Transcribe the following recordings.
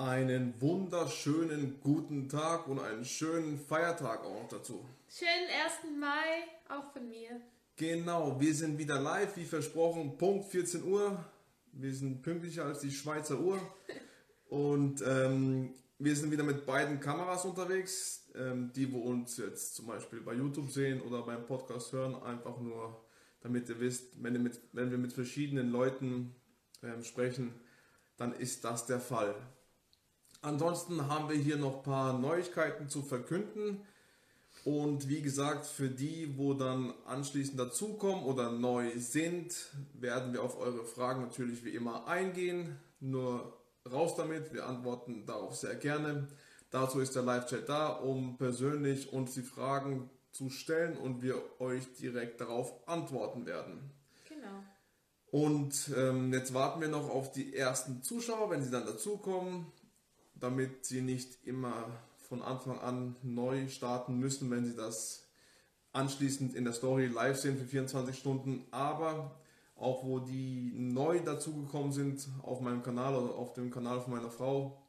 Einen wunderschönen guten Tag und einen schönen Feiertag auch noch dazu. Schönen 1. Mai auch von mir. Genau, wir sind wieder live, wie versprochen, Punkt 14 Uhr. Wir sind pünktlicher als die Schweizer Uhr. Und ähm, wir sind wieder mit beiden Kameras unterwegs. Ähm, die, wo uns jetzt zum Beispiel bei YouTube sehen oder beim Podcast hören, einfach nur, damit ihr wisst, wenn, ihr mit, wenn wir mit verschiedenen Leuten ähm, sprechen, dann ist das der Fall. Ansonsten haben wir hier noch ein paar Neuigkeiten zu verkünden. Und wie gesagt, für die, wo dann anschließend dazukommen oder neu sind, werden wir auf eure Fragen natürlich wie immer eingehen. Nur raus damit, wir antworten darauf sehr gerne. Dazu ist der Live-Chat da, um persönlich uns die Fragen zu stellen und wir euch direkt darauf antworten werden. Genau. Und ähm, jetzt warten wir noch auf die ersten Zuschauer, wenn sie dann dazukommen, damit sie nicht immer von Anfang an neu starten müssen, wenn sie das anschließend in der Story live sehen für 24 Stunden. Aber auch wo die neu dazugekommen sind auf meinem Kanal oder auf dem Kanal von meiner Frau,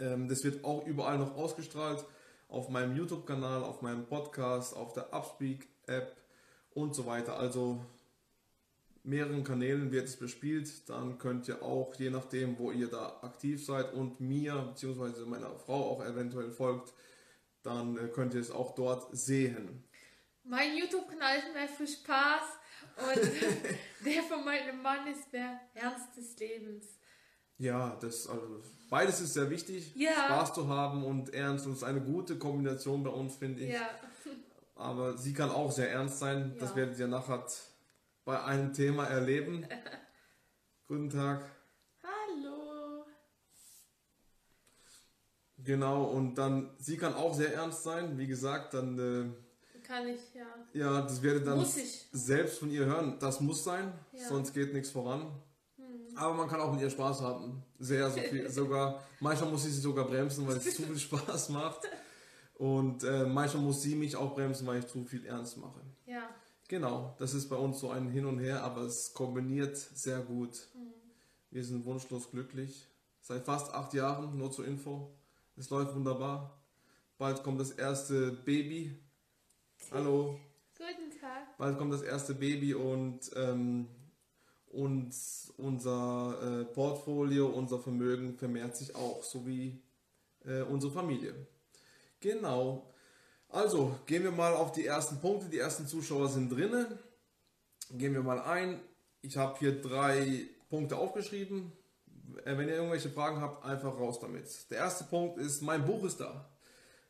ähm, das wird auch überall noch ausgestrahlt. Auf meinem YouTube-Kanal, auf meinem Podcast, auf der Upspeak-App und so weiter. Also mehreren Kanälen wird es bespielt. Dann könnt ihr auch, je nachdem, wo ihr da aktiv seid und mir bzw. meiner Frau auch eventuell folgt, dann äh, könnt ihr es auch dort sehen. Mein YouTube-Kanal ist mehr für Spaß und der von meinem Mann ist mehr Ernst des Lebens. Ja, das also beides ist sehr wichtig, Ja. Spaß zu haben und ernst. Und es ist eine gute Kombination bei uns, finde ich. Ja. Aber sie kann auch sehr ernst sein. Das Ja. werdet ihr nachher bei einem Thema erleben. Guten Tag. Hallo. Genau, und dann, sie kann auch sehr ernst sein. Wie gesagt, dann, äh, Kann ich, ja. ja, das werdet ihr dann selbst von ihr hören. Das muss sein, Ja. Hm. sonst geht nichts voran. Aber man kann auch mit ihr Spaß haben. Sehr, so viel. sogar, manchmal muss ich sie sogar bremsen, weil es zu viel Spaß macht. Und äh, manchmal muss sie mich auch bremsen, weil ich zu viel ernst mache. Ja. Genau, das ist bei uns so ein Hin und Her, aber es kombiniert sehr gut. Wir sind wunschlos glücklich. Seit fast acht Jahren, nur zur Info. Es läuft wunderbar. Bald kommt das erste Baby. Hallo. Guten Tag. Bald kommt das erste Baby und, ähm, und unser äh, Portfolio, unser Vermögen vermehrt sich auch, sowie äh, unsere Familie. Genau. Also, gehen wir mal auf die ersten Punkte. Die ersten Zuschauer sind drinnen. Gehen wir mal ein. Ich habe hier drei Punkte aufgeschrieben. Äh, Wenn ihr irgendwelche Fragen habt, einfach raus damit. Der erste Punkt ist, mein Buch ist da.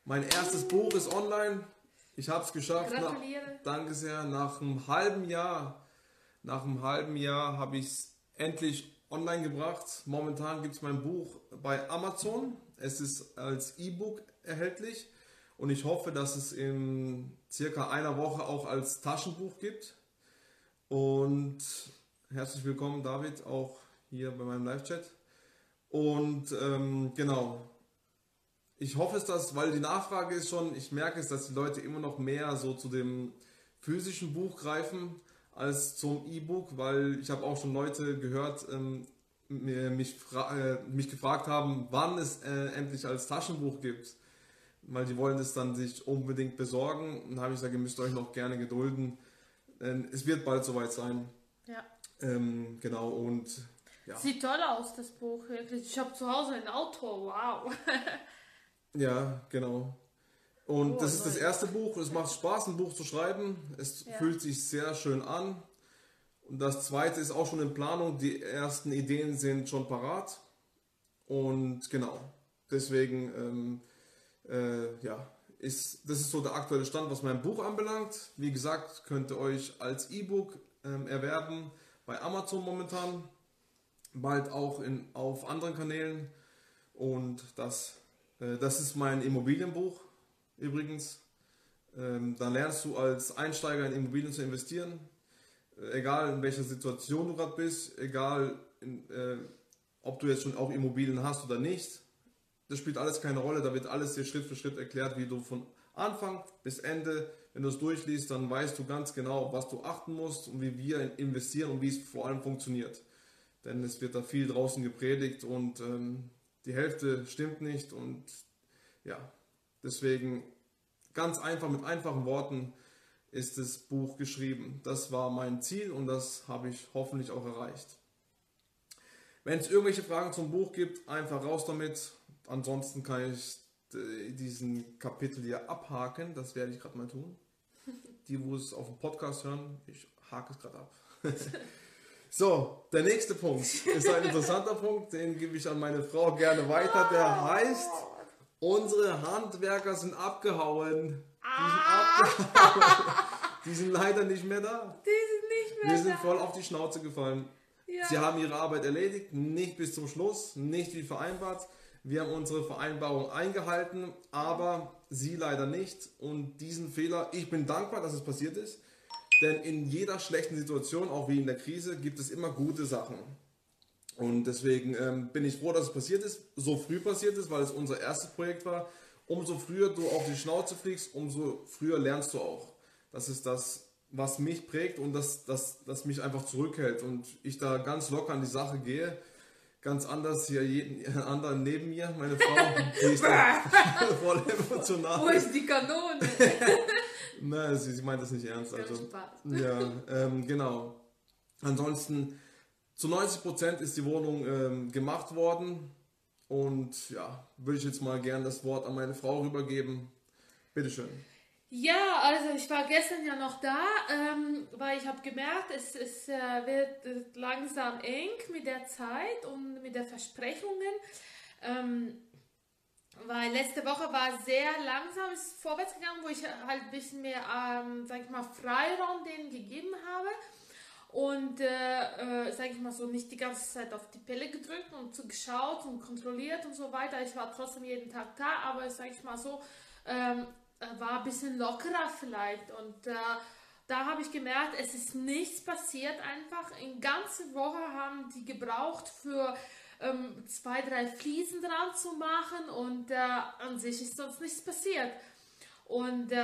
Mein erstes Buch ist online. Ich habe es geschafft. Nach, Gratuliere. danke sehr. Nach einem halben Jahr, nach einem halben Jahr habe ich es endlich online gebracht. Momentan gibt es mein Buch bei Amazon. Es ist als E-Book erhältlich und ich hoffe, dass es in circa einer Woche auch als Taschenbuch gibt. Und herzlich willkommen, David, auch hier bei meinem Live-Chat. Und ähm, genau, ich hoffe es, dass, weil die Nachfrage ist schon, ich merke es, dass die Leute immer noch mehr so zu dem physischen Buch greifen als zum E-Book, weil ich habe auch schon Leute gehört, ähm, mich, äh, mich gefragt haben, wann es äh, endlich als Taschenbuch gibt, weil die wollen es dann sich unbedingt besorgen. Und dann habe ich gesagt, ihr müsst euch noch gerne gedulden, denn es wird bald soweit sein. Ja. Ähm, genau und ja. Sieht toll aus, das Buch, wirklich. Ich habe zu Hause ein Auto, wow. Ja, genau. Und Oh, das ist das erste Buch. Es macht Spaß, ein Buch zu schreiben. Es Ja. fühlt sich sehr schön an. Und das zweite ist auch schon in Planung. Die ersten Ideen sind schon parat. Und genau. Deswegen, ähm, äh, ja, ist, das ist so der aktuelle Stand, was mein Buch anbelangt. Wie gesagt, könnt ihr euch als E-Book ähm, erwerben bei Amazon momentan. Bald auch in, auf anderen Kanälen. Und das, äh, das ist mein Immobilienbuch übrigens. Ähm, da lernst du als Einsteiger in Immobilien zu investieren. Äh, egal in welcher Situation du gerade bist, egal in, äh, ob du jetzt schon auch Immobilien hast oder nicht. Das spielt alles keine Rolle. Da wird alles dir Schritt für Schritt erklärt, wie du von Anfang bis Ende, wenn du es durchliest, dann weißt du ganz genau, was du achten musst und wie wir investieren und wie es vor allem funktioniert. Denn es wird da viel draußen gepredigt und ähm, die Hälfte stimmt nicht und ja, deswegen ganz einfach mit einfachen Worten ist das Buch geschrieben. Das war mein Ziel und das habe ich hoffentlich auch erreicht. Wenn es irgendwelche Fragen zum Buch gibt, einfach raus damit. Ansonsten kann ich äh, diesen Kapitel hier abhaken. Das werde ich gerade mal tun. Die, wo es auf dem Podcast hören, ich hake es gerade ab. so, der nächste Punkt ist ein interessanter Punkt, den gebe ich an meine Frau gerne weiter. Der heißt, unsere Handwerker sind abgehauen. Die sind, Ah. abgehauen. die sind leider nicht mehr da. Die sind nicht mehr Wir sind da. voll auf die Schnauze gefallen. Ja. Sie haben ihre Arbeit erledigt, nicht bis zum Schluss, nicht wie vereinbart. Wir haben unsere Vereinbarung eingehalten, aber sie leider nicht. Und diesen Fehler, ich bin dankbar, dass es passiert ist, denn in jeder schlechten Situation, auch wie in der Krise, gibt es immer gute Sachen. Und deswegen ähm, bin ich froh, dass es passiert ist, so früh passiert ist, weil es unser erstes Projekt war. Umso früher du auf die Schnauze fliegst, umso früher lernst du auch. Das ist das, was mich prägt und das, das, das mich einfach zurückhält. Und ich da ganz locker an die Sache gehe. Ganz anders hier jeden anderen neben mir, meine Frau, die ist voll emotional. Wo ist die Kanone? Nein, sie, sie meint das nicht ernst. Also, Spaß. ja, ähm, genau. Ansonsten, zu 90% ist die Wohnung ähm, gemacht worden. Und ja, würde ich jetzt mal gern das Wort an meine Frau rübergeben. Bitteschön. Ja, also ich war gestern ja noch da, ähm, weil ich habe gemerkt, es, es äh, wird äh, langsam eng mit der Zeit und mit den Versprechungen. Ähm, weil letzte Woche war sehr langsam, ist vorwärts gegangen, wo ich halt ein bisschen mehr, ähm, sag ich mal, Freiraum denen gegeben habe. Und, äh, äh, sag ich mal so, nicht die ganze Zeit auf die Pille gedrückt und so geschaut und kontrolliert und so weiter. Ich war trotzdem jeden Tag da, aber sag ich mal so, ähm, äh, war ein bisschen lockerer vielleicht. Und äh, da habe ich gemerkt, es ist nichts passiert einfach. Eine ganze Woche haben die gebraucht für ähm, zwei, drei Fliesen dran zu machen und äh, an sich ist sonst nichts passiert. Und äh,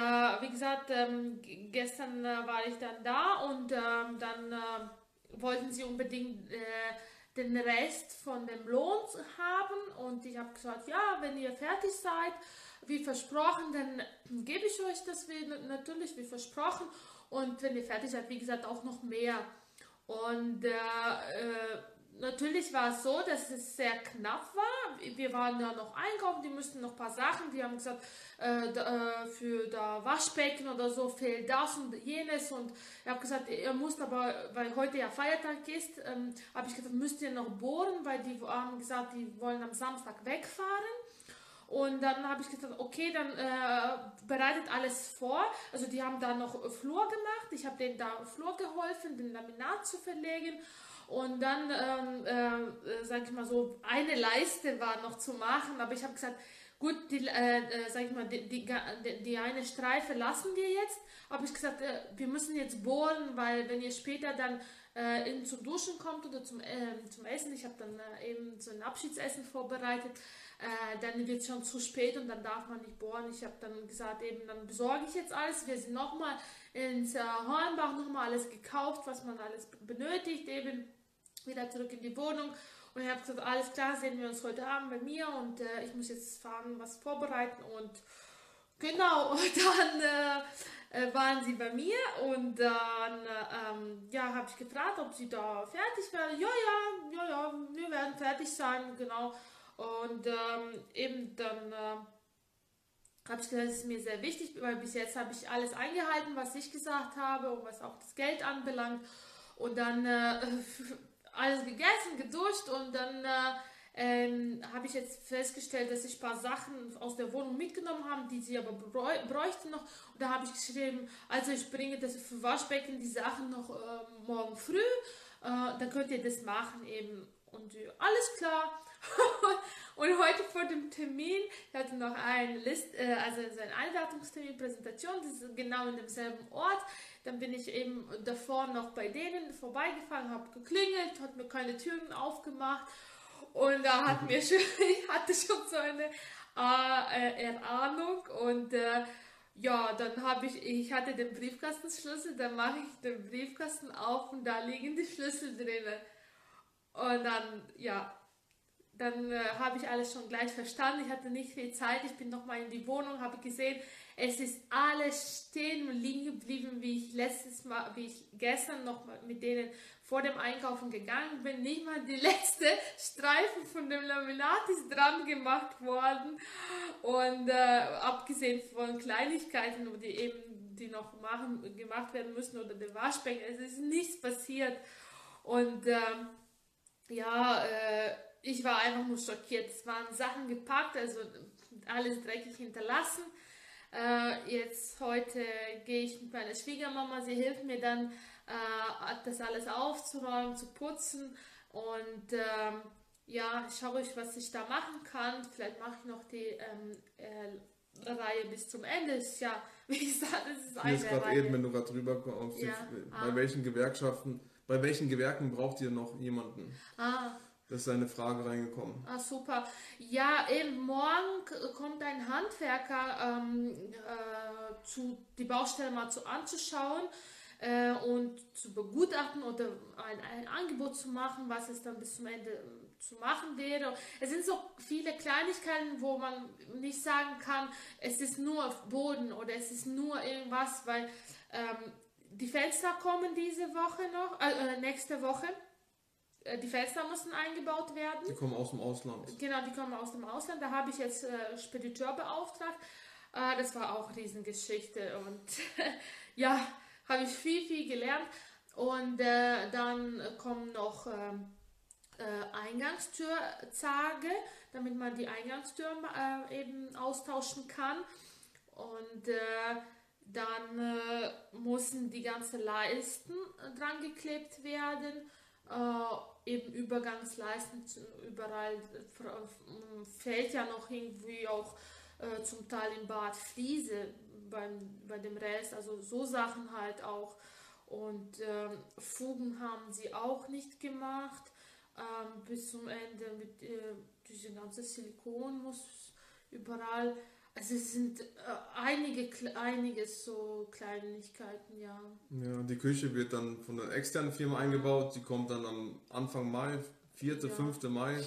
wie gesagt, ähm, gestern äh, war ich dann da und ähm, dann äh, wollten sie unbedingt äh, den Rest von dem Lohn haben und ich habe gesagt, ja, wenn ihr fertig seid, wie versprochen, dann gebe ich euch das wie, natürlich wie versprochen und wenn ihr fertig seid, wie gesagt, auch noch mehr. Und äh, äh, natürlich war es so, dass es sehr knapp war. Wir waren ja noch einkaufen, die müssten noch ein paar Sachen, die haben gesagt, äh, da, äh, für das Waschbecken oder so fehlt das und jenes und ich habe gesagt, ihr müsst aber, weil heute ja Feiertag ist, ähm, habe ich gesagt, müsst ihr noch bohren, weil die haben gesagt, die wollen am Samstag wegfahren. Und dann habe ich gesagt, okay, dann äh, bereitet alles vor. Also die haben da noch Flur gemacht. Ich habe denen da Flur geholfen, den Laminat zu verlegen. Und dann, ähm, äh, sage ich mal so, eine Leiste war noch zu machen. Aber ich habe gesagt, gut, die, äh, äh, sag ich mal, die, die, die, eine Streife lassen wir jetzt. Aber ich gesagt, äh, wir müssen jetzt bohren, weil wenn ihr später dann äh, in, zum Duschen kommt oder zum, äh, zum Essen, ich habe dann äh, eben so ein Abschiedsessen vorbereitet, äh, dann wird es schon zu spät und dann darf man nicht bohren. Ich habe dann gesagt, eben, dann besorge ich jetzt alles. Wir sind nochmal ins äh, Hornbach nochmal alles gekauft, was man alles benötigt, eben wieder zurück in die Wohnung. Und ich habe gesagt, alles klar, sehen wir uns heute Abend bei mir und äh, ich muss jetzt fahren, was vorbereiten und genau, und dann äh, äh, waren sie bei mir und dann äh, ähm, ja, habe ich gefragt, ob sie da fertig wären. Ja, ja, ja, ja, wir werden fertig sein, genau. Und ähm, eben dann äh, habe ich gesagt, das ist mir sehr wichtig, weil bis jetzt habe ich alles eingehalten, was ich gesagt habe und was auch das Geld anbelangt. Und dann äh, alles gegessen, geduscht und dann äh, ähm, habe ich jetzt festgestellt, dass ich ein paar Sachen aus der Wohnung mitgenommen habe, die sie aber bräu bräuchten noch. Und da habe ich geschrieben, also ich bringe das für Waschbecken die Sachen noch äh, morgen früh, äh, dann könnt ihr das machen eben. Und äh, alles klar. und heute vor dem Termin, ich hatte noch eine List, äh, also so ein Einladungstermin, Präsentation, das ist genau in demselben Ort. Dann bin ich eben davor noch bei denen vorbeigefahren, habe geklingelt, hat mir keine Türen aufgemacht. Und da hat mir schon, ich hatte schon so eine äh, Erahnung und äh, ja, dann habe ich, ich hatte den Briefkastenschlüssel, dann mache ich den Briefkasten auf und da liegen die Schlüssel drinnen. Und dann, ja, dann äh, habe ich alles schon gleich verstanden. Ich hatte nicht viel Zeit. Ich bin nochmal in die Wohnung, habe gesehen, es ist alles stehen und liegen geblieben, wie ich letztes Mal, wie ich gestern noch mit denen vor dem Einkaufen gegangen bin. Nicht mal die letzte Streifen von dem Laminat ist dran gemacht worden. Und äh, abgesehen von Kleinigkeiten, die eben die noch machen, gemacht werden müssen oder der Waschbecken, es ist nichts passiert. Und ähm, ja, äh, ich war einfach nur schockiert. Es waren Sachen gepackt, also alles dreckig hinterlassen. Äh, jetzt heute gehe ich mit meiner Schwiegermama, sie hilft mir dann, äh, das alles aufzuräumen, zu putzen und ähm, ja, schaue ich, was ich da machen kann. Vielleicht mache ich noch die ähm, äh, Reihe bis zum Ende. Ist ja, wie gesagt, es ist eine Reihe. Eben, wenn du gerade drüber kommst, ja. bei ah. welchen Gewerkschaften, bei welchen Gewerken braucht ihr noch jemanden? Ah, das ist eine Frage reingekommen. Ah, super. Ja, eben morgen kommt ein Handwerker ähm, äh, zu die Baustelle mal zu anzuschauen äh, und zu begutachten oder ein, ein Angebot zu machen, was es dann bis zum Ende äh, zu machen wäre. Es sind so viele Kleinigkeiten, wo man nicht sagen kann, es ist nur Boden oder es ist nur irgendwas, weil ähm, die Fenster kommen diese Woche noch, äh, äh nächste Woche. Äh, die Fenster mussten eingebaut werden. Die kommen aus dem Ausland. Genau, die kommen aus dem Ausland. Da habe ich jetzt äh, Spediteur beauftragt. Äh, das war auch eine Riesengeschichte. Und ja, habe ich viel, viel gelernt. Und äh, dann kommen noch ähm, äh, Eingangstürzage, damit man die Eingangstür äh, eben austauschen kann. Und dann mussten die ganzen Leisten dran geklebt werden eben Übergangsleisten überall fällt ja noch irgendwie auch äh, zum Teil im Bad Fliese beim, bei dem Rest, also so Sachen halt auch. Und ähm, Fugen haben sie auch nicht gemacht. Ähm, bis zum Ende mit äh, diese ganze Silikon muss überall also es sind äh, einige, einiges so Kleinigkeiten, ja. Ja, die Küche wird dann von einer externen Firma eingebaut. Die kommt dann am Anfang Mai, 4., ja. 5. Mai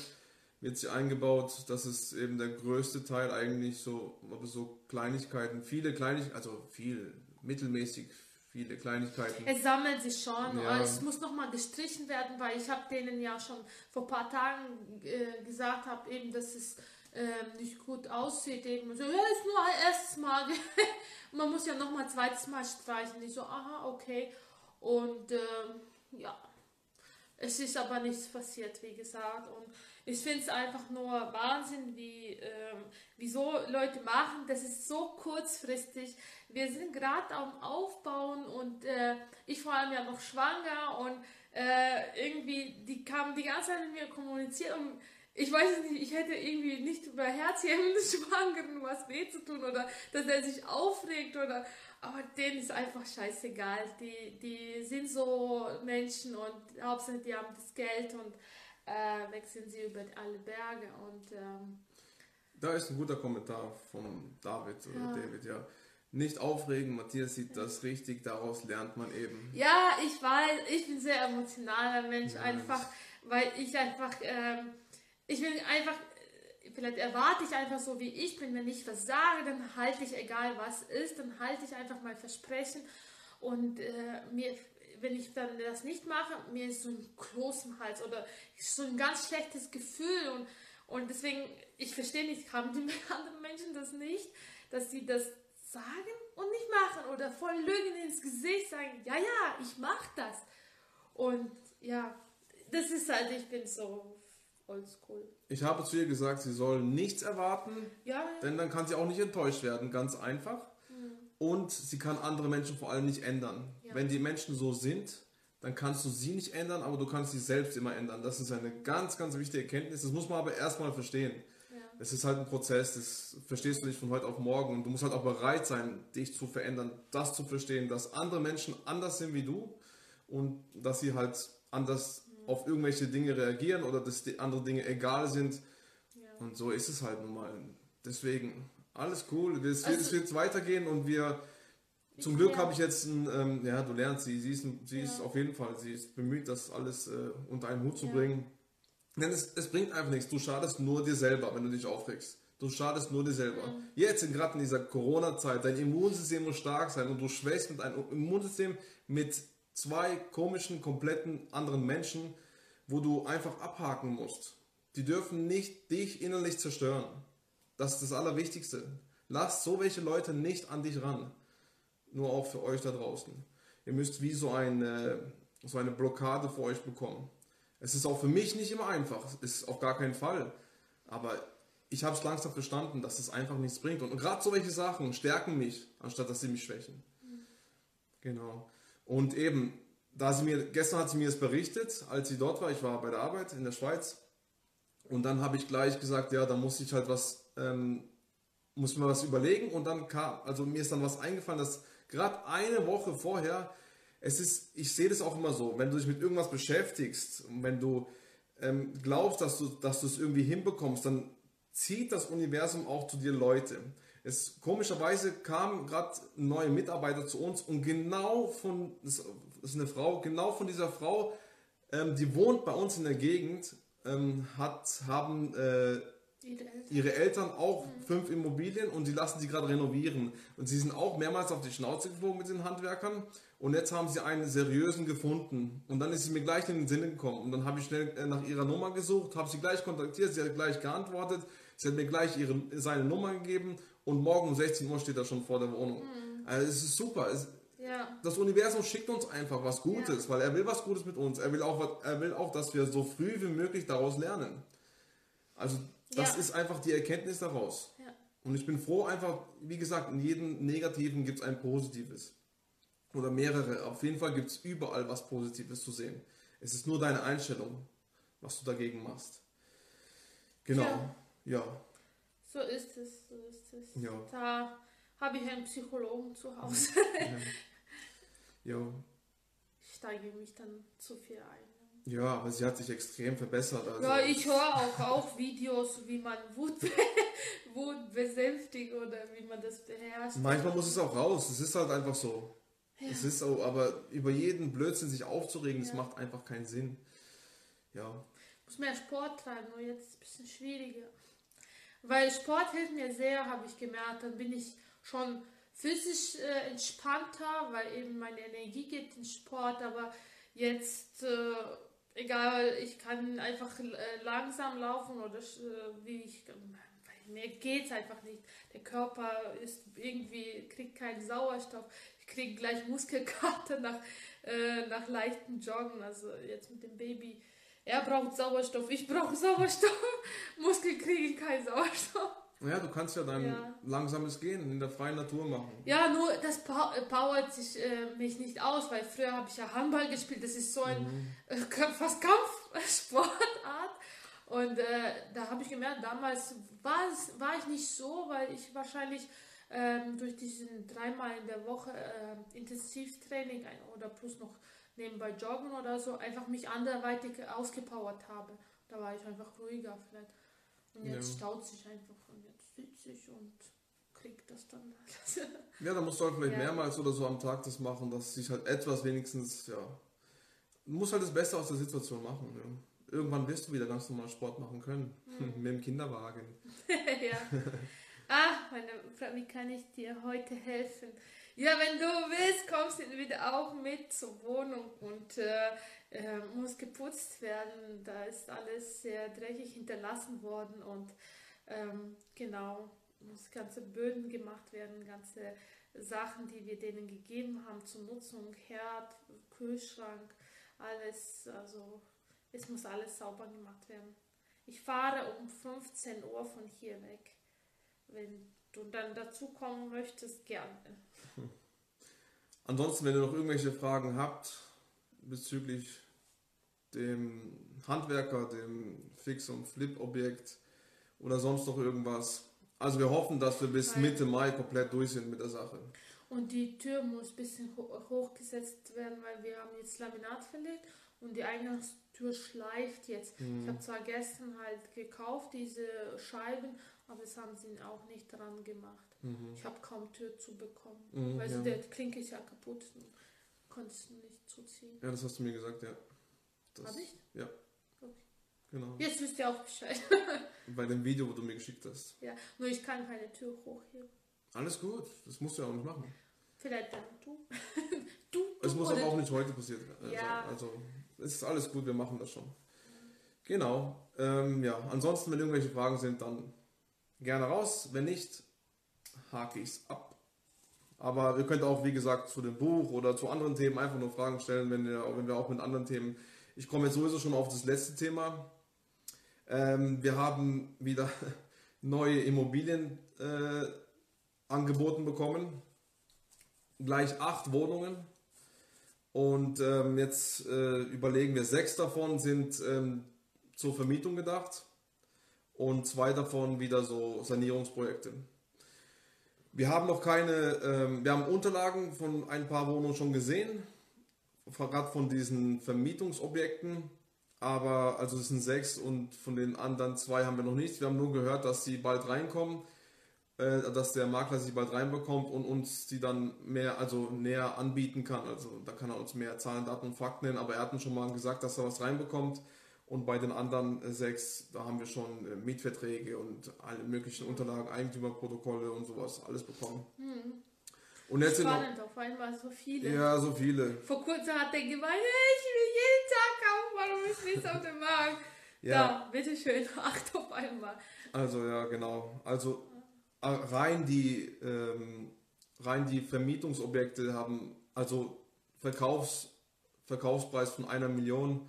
wird sie eingebaut. Das ist eben der größte Teil eigentlich so, aber so Kleinigkeiten, viele Kleinigkeiten, also viel, mittelmäßig viele Kleinigkeiten. Es sammelt sich schon. Ja. Es muss nochmal gestrichen werden, weil ich habe denen ja schon vor ein paar Tagen äh, gesagt habe, eben, dass es ähm, nicht gut aussieht. Eben so, ja, ist nur ein erstes Mal. man muss ja noch mal ein zweites Mal streichen. Ich so, aha, okay. Und ähm, ja, es ist aber nichts passiert, wie gesagt. Und ich finde es einfach nur Wahnsinn, wie ähm, wieso Leute machen. Das ist so kurzfristig. Wir sind gerade am Aufbauen und äh, ich vor allem ja noch schwanger und äh, irgendwie, die kamen die ganze Zeit mit mir kommuniziert und ich weiß nicht, ich hätte irgendwie nicht über herzhemmende Schwangeren was weh zu tun oder dass er sich aufregt oder, aber denen ist einfach scheißegal. Die, die sind so Menschen und hauptsächlich die haben das Geld und äh, wechseln sie über alle Berge und ähm, da ist ein guter Kommentar von David oder ja. David, ja. Nicht aufregen, Matthias sieht das richtig, daraus lernt man eben. Ja, ich weiß, ich bin sehr emotionaler Mensch, ja, einfach, weil ich einfach ähm, ich will einfach, vielleicht erwarte ich einfach so, wie ich bin. Wenn ich was sage, dann halte ich, egal was ist, dann halte ich einfach mein Versprechen. Und äh, mir, wenn ich dann das nicht mache, mir ist so ein Kloß im Hals oder so ein ganz schlechtes Gefühl. Und, und deswegen, ich verstehe nicht, haben die anderen Menschen das nicht, dass sie das sagen und nicht machen oder voll Lügen ins Gesicht sagen, ja, ja, ich mache das. Und ja, das ist halt, ich bin so oldschool. Ich habe zu ihr gesagt, sie soll nichts erwarten, ja. denn dann kann sie auch nicht enttäuscht werden, ganz einfach. Mhm. Und sie kann andere Menschen vor allem nicht ändern. Ja. Wenn die Menschen so sind, dann kannst du sie nicht ändern, aber du kannst sie selbst immer ändern. Das ist eine ganz, ganz wichtige Erkenntnis. Das muss man aber erstmal verstehen. Es ist halt ein Prozess, das verstehst du nicht von heute auf morgen. Und du musst halt auch bereit sein, dich zu verändern, das zu verstehen, dass andere Menschen anders sind wie du und dass sie halt anders auf irgendwelche Dinge reagieren oder dass die andere Dinge egal sind. Ja. Und so ist es halt nun mal. Deswegen, alles cool. Es wird, also, wird weitergehen und wir. Zum Glück habe ich jetzt ein, ähm, ja, du lernst sie, sie ist, sie ja. ist auf jeden Fall, sie ist bemüht, das alles äh, unter einen Hut zu bringen. Denn es, es bringt einfach nichts. Du schadest nur dir selber, wenn du dich aufregst. Du schadest nur dir selber. Mhm. Jetzt, gerade in dieser Corona-Zeit, dein Immunsystem muss stark sein und du schwächst mit einem Immunsystem mit zwei komischen, kompletten anderen Menschen, wo du einfach abhaken musst. Die dürfen nicht dich innerlich zerstören. Das ist das Allerwichtigste. Lasst so welche Leute nicht an dich ran. Nur auch für euch da draußen. Ihr müsst wie so eine, so eine Blockade für euch bekommen. Es ist auch für mich nicht immer einfach. Es ist auf gar keinen Fall. Aber ich habe es langsam verstanden, dass es einfach nichts bringt. Und gerade so welche Sachen stärken mich, anstatt dass sie mich schwächen. Mhm. Genau. Und eben, da sie mir, gestern hat sie mir es berichtet, als sie dort war, ich war bei der Arbeit in der Schweiz. Und dann habe ich gleich gesagt, ja, da muss ich halt was, ähm, muss mir was überlegen. Und dann kam, also mir ist dann was eingefallen, dass gerade eine Woche vorher, es ist, ich sehe das auch immer so, wenn du dich mit irgendwas beschäftigst und wenn du ähm, glaubst, dass du, dass du es irgendwie hinbekommst, dann zieht das Universum auch zu dir Leute. Es, komischerweise kamen gerade neue Mitarbeiter zu uns und genau von, das ist eine Frau, genau von dieser Frau, ähm, die wohnt bei uns in der Gegend, ähm, hat, haben äh, ihre, Eltern. ihre Eltern auch mhm. fünf Immobilien und sie lassen sie gerade renovieren. Und sie sind auch mehrmals auf die Schnauze geflogen mit den Handwerkern und jetzt haben sie einen seriösen gefunden. Und dann ist sie mir gleich in den Sinn gekommen. Und dann habe ich schnell äh, nach ihrer Nummer gesucht, habe sie gleich kontaktiert, sie hat gleich geantwortet. Sie hat mir gleich ihre, seine Nummer gegeben und morgen um 16 Uhr steht er schon vor der Wohnung. Mhm. Also es ist super. Es, ja. Das Universum schickt uns einfach was Gutes, ja. weil er will was Gutes mit uns. Er will, auch, er will auch, dass wir so früh wie möglich daraus lernen. Also das ja. ist einfach die Erkenntnis daraus. Und ich bin froh einfach, wie gesagt, in jedem Negativen gibt es ein Positives. Oder mehrere. Auf jeden Fall gibt es überall was Positives zu sehen. Es ist nur deine Einstellung, was du dagegen machst. Genau. Ja. So ist es, so ist es. Ja. Da habe ich einen Psychologen zu Hause. Ja. ja. Ich steige mich dann zu viel ein. Ja, aber sie hat sich extrem verbessert. Also. Ja, ich höre auch, auch Videos, wie man Wut, Wut besänftigt oder wie man das beherrscht. Manchmal muss es auch raus, es ist halt einfach so. Ja. Es ist so, aber über jeden Blödsinn sich aufzuregen, ja. das macht einfach keinen Sinn. Ja. Muss mehr Sport treiben, nur jetzt ist es ein bisschen schwieriger. Weil Sport hilft mir sehr, habe ich gemerkt. Dann bin ich schon physisch äh, entspannter, weil eben meine Energie geht in Sport. Aber jetzt, äh, egal, ich kann einfach äh, langsam laufen oder äh, wie ich. Mir geht es einfach nicht. Der Körper ist irgendwie, kriegt keinen Sauerstoff. Ich kriege gleich Muskelkater nach, äh, nach leichten Joggen. Also jetzt mit dem Baby er braucht Sauerstoff, ich brauche Sauerstoff. Muskel kriege ich keinen Sauerstoff. Ja, du kannst ja dein ja. langsames Gehen in der freien Natur machen. Ja, nur das powert sich äh, mich nicht aus, weil früher habe ich ja Handball gespielt. Das ist so ein mhm. äh, fast Kampfsportart. Und äh, da habe ich gemerkt, damals war ich nicht so, weil ich wahrscheinlich ähm, durch diesen dreimal in der Woche äh, Intensivtraining oder plus noch nebenbei joggen oder so, einfach mich anderweitig ausgepowert habe. Da war ich einfach ruhiger vielleicht. Und jetzt ja. staut sich einfach und jetzt sitze ich und krieg das dann ja, da musst du halt vielleicht ja. mehrmals oder so am Tag das machen, dass sich halt etwas wenigstens, ja, du musst halt das Beste aus der Situation machen. Ja. Irgendwann wirst du wieder ganz normal Sport machen können. Mhm. Mit dem Kinderwagen. ja. Ah, meine Frau, wie kann ich dir heute helfen? Ja, wenn du willst, kommst du wieder auch mit zur Wohnung und äh, äh, muss geputzt werden. Da ist alles sehr dreckig hinterlassen worden und ähm, genau, muss ganze Böden gemacht werden, ganze Sachen, die wir denen gegeben haben zur Nutzung, Herd, Kühlschrank, alles, also es muss alles sauber gemacht werden. Ich fahre um 15 Uhr von hier weg. Wenn du dann dazu kommen möchtest, gerne. Ansonsten, wenn ihr noch irgendwelche Fragen habt bezüglich dem Handwerker, dem Fix- und Flip-Objekt oder sonst noch irgendwas. Also wir hoffen, dass wir bis Mitte Mai komplett durch sind mit der Sache. Und die Tür muss ein bisschen hochgesetzt werden, weil wir haben jetzt Laminat verlegt und die Eingangstür schleift jetzt. Mhm. Ich habe zwar gestern halt gekauft, diese Scheiben, aber das haben sie auch nicht dran gemacht. Mhm. Ich habe kaum Tür zu bekommen. Mhm, weil ja. der Klinke ist ja kaputt. Konntest du nicht zuziehen. Ja, das hast du mir gesagt, ja. Das, Hab ich? Ja. Okay. Genau. Jetzt wisst ihr auch Bescheid. Bei dem Video, wo du mir geschickt hast. ja, nur ich kann keine Tür hochheben. Alles gut, das musst du ja auch nicht machen. Vielleicht dann du. du, du Es muss aber auch nicht heute passieren. Also, Ja. also es ist alles gut, wir machen das schon. Genau. Ähm, ja, ansonsten, wenn irgendwelche Fragen sind, dann gerne raus. Wenn nicht, hake ich es ab. Aber ihr könnt auch, wie gesagt, zu dem Buch oder zu anderen Themen einfach nur Fragen stellen, wenn wir, wenn wir auch mit anderen Themen. Ich komme jetzt sowieso schon auf das letzte Thema. Ähm, wir haben wieder neue Immobilien äh, angeboten bekommen. Gleich acht Wohnungen. Und ähm, jetzt äh, überlegen wir, sechs davon sind ähm, zur Vermietung gedacht und zwei davon wieder so Sanierungsprojekte. Wir haben noch keine, ähm, wir haben Unterlagen von ein paar Wohnungen schon gesehen, gerade von diesen Vermietungsobjekten, aber also es sind sechs und von den anderen zwei haben wir noch nichts. Wir haben nur gehört, dass sie bald reinkommen, äh, dass der Makler sie bald reinbekommt und uns die dann mehr, also näher anbieten kann. Also da kann er uns mehr Zahlen, Daten und Fakten nennen, aber er hat uns schon mal gesagt, dass er was reinbekommt. Und bei den anderen äh, sechs, da haben wir schon äh, Mietverträge und alle möglichen Unterlagen, Eigentümerprotokolle und sowas, alles bekommen. Und jetzt sind noch, Spannend, auf einmal so viele. ja, so viele. Vor kurzem hat er gemeint, hey, ich will jeden Tag kaufen, warum ist nichts auf dem Markt? Ja. Da, bitteschön, acht auf einmal. Also ja, genau. Also äh, rein die ähm, rein die Vermietungsobjekte haben also Verkaufs, Verkaufspreis von einer Million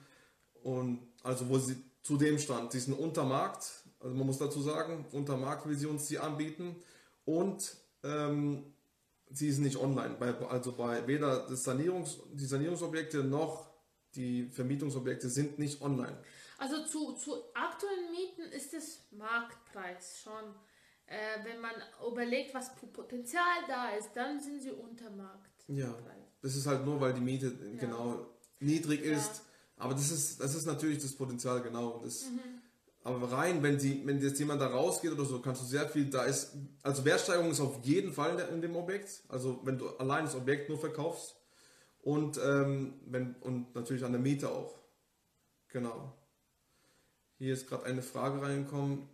und also wo sie zu dem stand, die sind unter Markt, also man muss dazu sagen, unter Markt will sie uns die anbieten und ähm, sie sind nicht online. Bei, also bei weder das Sanierungs, die Sanierungsobjekte noch die Vermietungsobjekte sind nicht online. Also zu, zu aktuellen Mieten ist es Marktpreis schon. Äh, wenn man überlegt, was Potenzial da ist, dann sind sie unter Marktpreis. Ja. Das ist halt nur, weil die Miete genau niedrig Ja. ist. Aber das ist, das ist natürlich das Potenzial, genau. Das, Mhm. Aber rein, wenn, die, wenn jetzt jemand da rausgeht oder so, kannst du sehr viel, da ist, also Wertsteigerung ist auf jeden Fall in dem Objekt. Also wenn du allein das Objekt nur verkaufst und, ähm, wenn, und natürlich an der Miete auch. Genau. Hier ist gerade eine Frage reingekommen.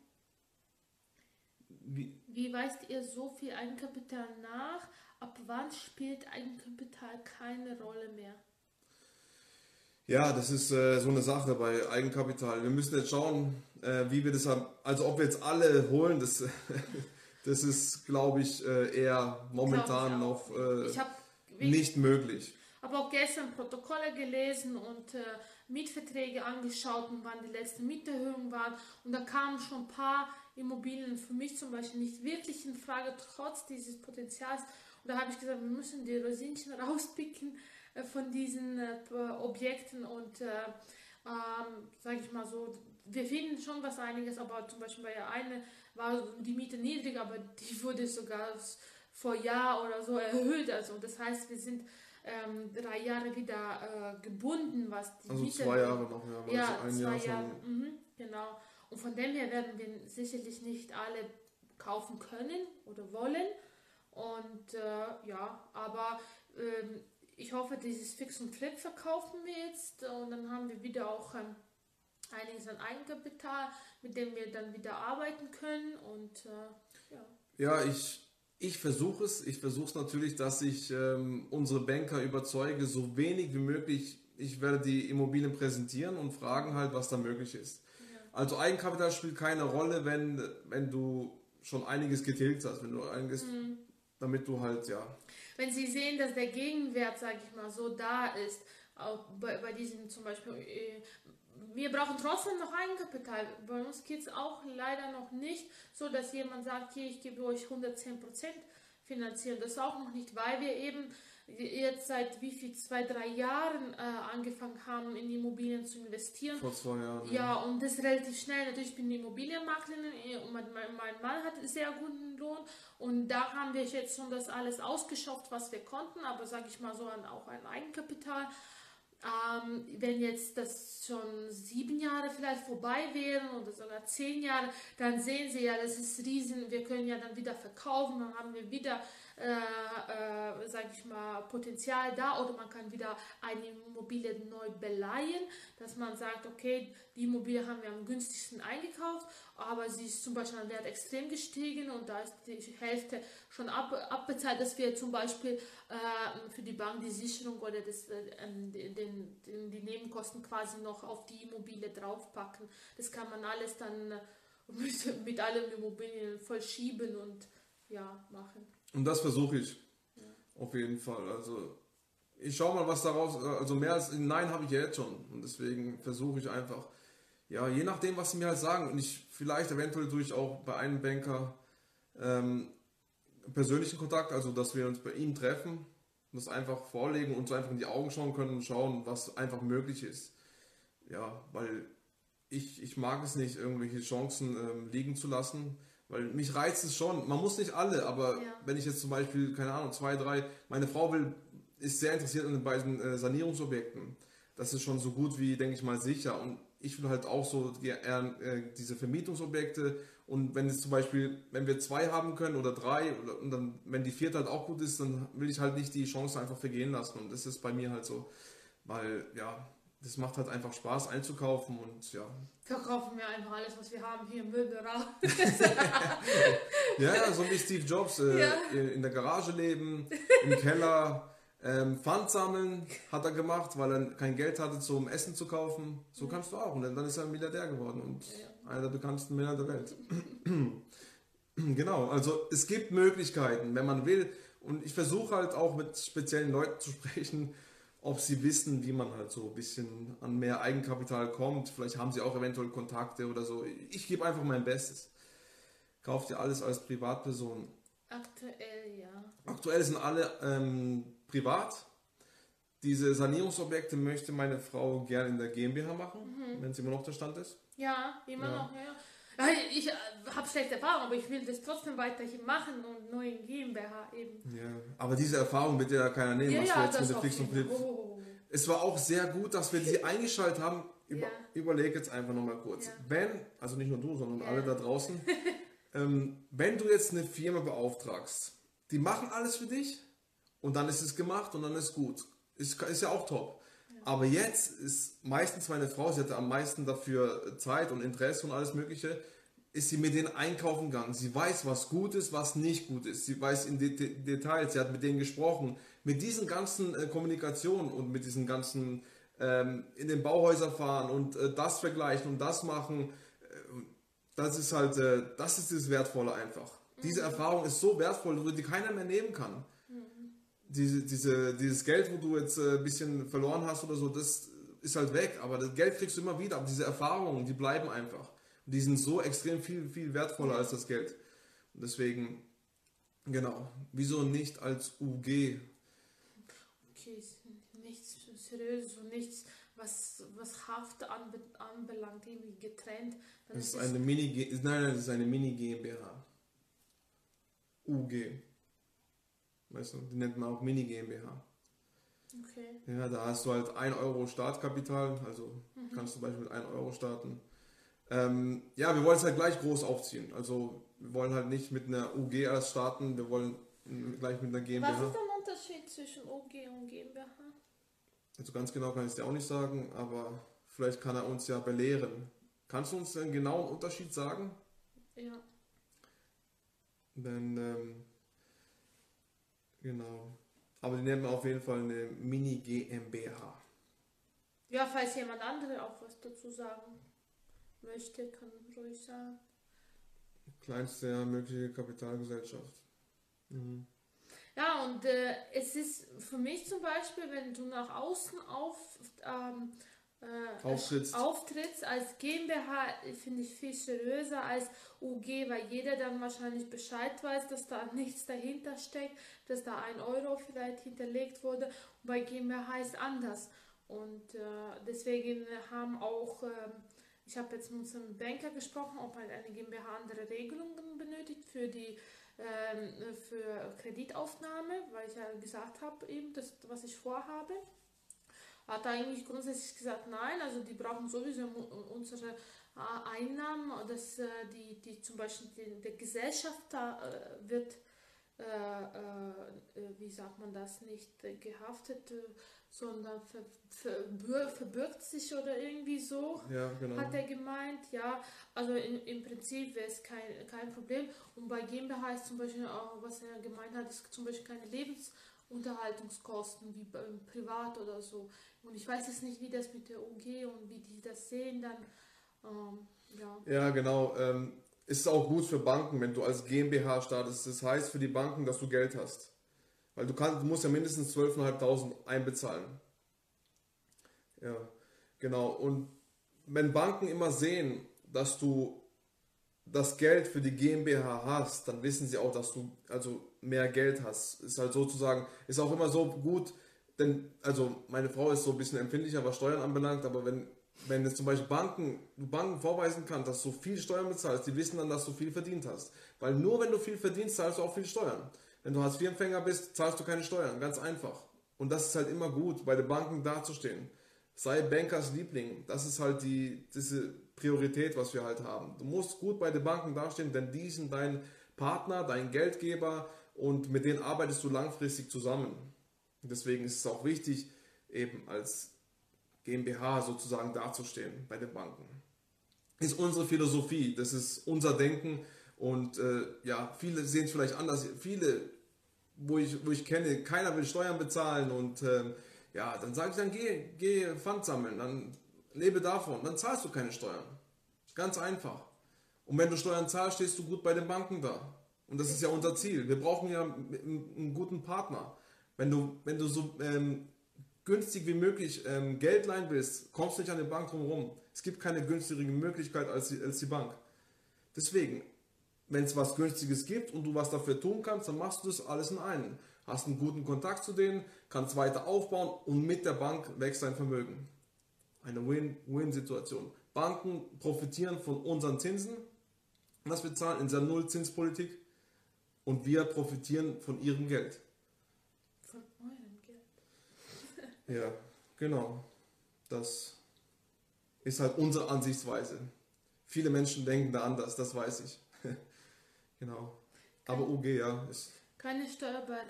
Wie, Wie weist ihr so viel Eigenkapital nach? Ab wann spielt Eigenkapital keine Rolle mehr? Ja, das ist äh, so eine Sache bei Eigenkapital. Wir müssen jetzt schauen, äh, wie wir das haben. Also ob wir jetzt alle holen, das, das ist, glaube ich, äh, eher momentan noch äh, nicht möglich. habe auch gestern Protokolle gelesen und äh, Mietverträge angeschaut und wann die letzten Mieterhöhungen waren. Und da kamen schon ein paar Immobilien für mich zum Beispiel nicht wirklich in Frage, trotz dieses Potenzials. Und da habe ich gesagt, wir müssen die Rosinchen rauspicken von diesen äh, Objekten und äh, ähm, sage ich mal so, wir finden schon was einiges, aber zum Beispiel bei der eine war die Miete niedrig, aber die wurde sogar vor Jahr oder so erhöht. Also das heißt, wir sind ähm, drei Jahre wieder äh, gebunden, was die Also Miete zwei Jahre noch, ja. Ja, also zwei Jahr. Jahre. Mhm, genau. Und von dem her werden wir sicherlich nicht alle kaufen können oder wollen. Und äh, ja, aber ähm, ich hoffe, dieses Fix und Flip verkaufen wir jetzt und dann haben wir wieder auch ähm, einiges an Eigenkapital, mit dem wir dann wieder arbeiten können und äh, ja. Ja, ich, ich versuche es. Ich versuche es natürlich, dass ich ähm, unsere Banker überzeuge, so wenig wie möglich. Ich werde die Immobilien präsentieren und fragen halt, was da möglich ist. Also Eigenkapital spielt keine Rolle, wenn, wenn du schon einiges getilgt hast, wenn du einiges, damit du halt, ja. Wenn Sie sehen, dass der Gegenwert, sage ich mal, so da ist, auch bei, bei diesem zum Beispiel, äh, wir brauchen trotzdem noch Eigenkapital. Bei uns geht es auch leider noch nicht so, dass jemand sagt, hier, ich gebe euch 110% finanzieren. Das auch noch nicht, weil wir eben jetzt seit wie viel, zwei, drei Jahren äh, angefangen haben, in Immobilien zu investieren. Vor zwei Jahren. Ja, und das relativ schnell. Natürlich bin ich Immobilienmaklerin äh, und mein, mein Mann hat sehr guten Lohn und da haben wir jetzt schon das alles ausgeschöpft, was wir konnten, aber sage ich mal so an, auch ein Eigenkapital. Ähm, wenn jetzt das schon sieben Jahre vielleicht vorbei wären oder sogar zehn Jahre, dann sehen Sie ja, das ist riesen. Wir können ja dann wieder verkaufen, dann haben wir wieder äh, äh, sage ich mal, Potenzial da oder man kann wieder eine Immobilie neu beleihen, dass man sagt, okay, die Immobilie haben wir am günstigsten eingekauft, aber sie ist zum Beispiel an Wert extrem gestiegen und da ist die Hälfte schon ab, abbezahlt, dass wir zum Beispiel äh, für die Bank die Sicherung oder das, äh, den, den, die Nebenkosten quasi noch auf die Immobilie draufpacken. Das kann man alles dann mit, mit allen Immobilien voll schieben und ja, machen. Und das versuche ich. Ja. Auf jeden Fall. Also ich schaue mal, was daraus, also mehr als Nein habe ich ja jetzt schon. Und deswegen versuche ich einfach, ja, je nachdem, was sie mir halt sagen. Und ich vielleicht eventuell durch auch bei einem Banker ähm, persönlichen Kontakt, also dass wir uns bei ihm treffen, das einfach vorlegen und uns einfach in die Augen schauen können und schauen, was einfach möglich ist. Ja, weil ich, ich mag es nicht, irgendwelche Chancen ähm, liegen zu lassen, weil mich reizt es schon. Man muss nicht alle, aber ja. wenn ich jetzt zum Beispiel, keine Ahnung, zwei, drei, meine Frau will, ist sehr interessiert an den beiden äh, Sanierungsobjekten. Das ist schon so gut wie, denke ich mal, sicher. Und ich will halt auch so eher, äh, diese Vermietungsobjekte und wenn es zum Beispiel, wenn wir zwei haben können oder drei oder, und dann, wenn die vierte halt auch gut ist, dann will ich halt nicht die Chance einfach vergehen lassen. Und das ist bei mir halt so, weil ja, das macht halt einfach Spaß einzukaufen und ja. Verkaufen wir einfach alles, was wir haben hier im Möbelraum. ja, so wie Steve Jobs äh, ja. in der Garage leben, im Keller. Ähm, Pfand sammeln hat er gemacht, weil er kein Geld hatte zum Essen zu kaufen. So mhm. kannst du auch. Und dann ist er ein Milliardär geworden und ja. einer der bekanntesten Männer der Welt. genau, also es gibt Möglichkeiten, wenn man will. Und ich versuche halt auch mit speziellen Leuten zu sprechen, ob sie wissen, wie man halt so ein bisschen an mehr Eigenkapital kommt. Vielleicht haben sie auch eventuell Kontakte oder so. Ich gebe einfach mein Bestes. Kauft ihr alles als Privatperson? Aktuell ja. Aktuell sind alle ähm, privat. Diese Sanierungsobjekte möchte meine Frau gerne in der GmbH machen, mhm. wenn sie immer noch der Stand ist. Ja, immer ja. noch, ja. Ich äh, habe schlechte Erfahrungen, aber ich will das trotzdem weiterhin machen und nur in GmbH eben. Ja, aber diese Erfahrung wird ja keiner nehmen, ja, was ja, wir jetzt mit der Fix und Flip. Oh. Es war auch sehr gut, dass wir sie eingeschaltet haben. Über, ja. Überleg jetzt einfach nochmal kurz. Wenn, also nicht nur du, sondern alle da draußen, ähm, wenn du jetzt eine Firma beauftragst, die machen alles für dich und dann ist es gemacht und dann ist gut. Ist, ist ja auch top. Aber jetzt ist meistens meine Frau, sie hatte am meisten dafür Zeit und Interesse und alles Mögliche, ist sie mit denen einkaufen gegangen. Sie weiß, was gut ist, was nicht gut ist. Sie weiß in De Details, sie hat mit denen gesprochen. Mit diesen ganzen äh, Kommunikationen und mit diesen ganzen ähm, in den Bauhäuser fahren und äh, das vergleichen und das machen, äh, das ist halt, äh, das ist das Wertvolle einfach. Mhm. Diese Erfahrung ist so wertvoll, die keiner mehr nehmen kann diese, diese, dieses Geld, wo du jetzt ein äh, bisschen verloren hast oder so, das ist halt weg. Aber das Geld kriegst du immer wieder. Aber diese Erfahrungen, die bleiben einfach. Und die sind so extrem viel, viel wertvoller als das Geld. Und deswegen, genau, wieso nicht als UG? Okay, nichts Seriöses und nichts, was, was Haft anbe anbelangt, irgendwie getrennt. Dann das ist, ist eine Mini, nein, nein, das ist eine Mini GmbH. UG. Weißt du, die nennt man auch Mini GmbH. Okay. Ja, da hast du halt 1 Euro Startkapital, also mhm. kannst du zum Beispiel mit 1 Euro starten. Ähm, ja, wir wollen es halt gleich groß aufziehen. Also wir wollen halt nicht mit einer UG erst starten, wir wollen gleich mit einer GmbH. Was ist der Unterschied zwischen UG und GmbH? Also ganz genau kann ich es dir auch nicht sagen, aber vielleicht kann er uns ja belehren. Kannst du uns den genauen Unterschied sagen? Ja. Dann ähm, Genau. Aber die nennen auf jeden Fall eine Mini GmbH. Ja, falls jemand andere auch was dazu sagen möchte, kann ruhig sagen. Kleinste mögliche Kapitalgesellschaft. Mhm. Ja, und äh, es ist für mich zum Beispiel, wenn du nach außen auf, ähm, äh, auftrittst. auftrittst als GmbH, finde ich viel seriöser als UG, weil jeder dann wahrscheinlich Bescheid weiß, dass da nichts dahinter steckt, dass da ein Euro vielleicht hinterlegt wurde. Und bei GmbH ist anders. Und äh, deswegen haben auch, äh, ich habe jetzt mit unserem Banker gesprochen, ob halt eine GmbH andere Regelungen benötigt für die ähm, für Kreditaufnahme, weil ich ja gesagt habe, eben das, was ich vorhabe hat eigentlich grundsätzlich gesagt, nein, also die brauchen sowieso unsere äh, Einnahmen, dass äh, die, die zum Beispiel die, der Gesellschafter äh, wird wie sagt man das, nicht gehaftet, sondern ver, ver, verbirgt sich oder irgendwie so, ja, genau. hat er gemeint. Ja, also in, im Prinzip wäre es kein, kein Problem. Und bei GmbH ist zum Beispiel auch, was er gemeint hat, ist zum Beispiel keine Lebensunterhaltungskosten wie beim Privat oder so. Und ich weiß jetzt nicht, wie das mit der UG und wie die das sehen dann. Ähm, ja. ja, genau. Ähm, ist auch gut für Banken, wenn du als GmbH startest. Das heißt für die Banken, dass du Geld hast. Weil du, kannst, du musst ja mindestens 12.500 einbezahlen. Ja, genau. Und wenn Banken immer sehen, dass du das Geld für die GmbH hast, dann wissen sie auch, dass du also mehr Geld hast. Ist halt sozusagen, ist auch immer so gut, denn, also meine Frau ist so ein bisschen empfindlicher, was Steuern anbelangt, aber wenn wenn jetzt zum Beispiel Banken, du Banken vorweisen kannst, dass du viel Steuern bezahlst, die wissen dann, dass du viel verdient hast. Weil nur wenn du viel verdienst, zahlst du auch viel Steuern. Wenn du Hartz-IV-Empfänger bist, zahlst du keine Steuern. Ganz einfach. Und das ist halt immer gut, bei den Banken dazustehen. Sei Bankers Liebling. Das ist halt die, diese Priorität, was wir halt haben. Du musst gut bei den Banken dastehen, denn die sind dein Partner, dein Geldgeber und mit denen arbeitest du langfristig zusammen. Deswegen ist es auch wichtig, eben als GmbH sozusagen dazustehen bei den Banken. Ist unsere Philosophie, das ist unser Denken und äh, ja, viele sehen es vielleicht anders. Viele, wo ich, wo ich kenne, keiner will Steuern bezahlen und äh, ja, dann sage ich dann, geh, geh Pfand sammeln, dann lebe davon, dann zahlst du keine Steuern. Ganz einfach. Und wenn du Steuern zahlst, stehst du gut bei den Banken da. Und das ist ja unser Ziel. Wir brauchen ja einen, einen guten Partner. Wenn du, wenn du so ähm, günstig wie möglich ähm, Geld leihen willst, kommst du nicht an die Bank drumherum. Es gibt keine günstigere Möglichkeit als die, als die Bank. Deswegen, wenn es was Günstiges gibt und du was dafür tun kannst, dann machst du das alles in einen. Hast einen guten Kontakt zu denen, kannst weiter aufbauen und mit der Bank wächst dein Vermögen. Eine Win-Win-Situation. Banken profitieren von unseren Zinsen, was wir zahlen in dieser Nullzinspolitik und wir profitieren von ihrem Geld. Ja, genau. Das ist halt unsere Ansichtsweise. Viele Menschen denken da anders, das weiß ich. genau. Aber UG, ja. Ist keine Steuer bei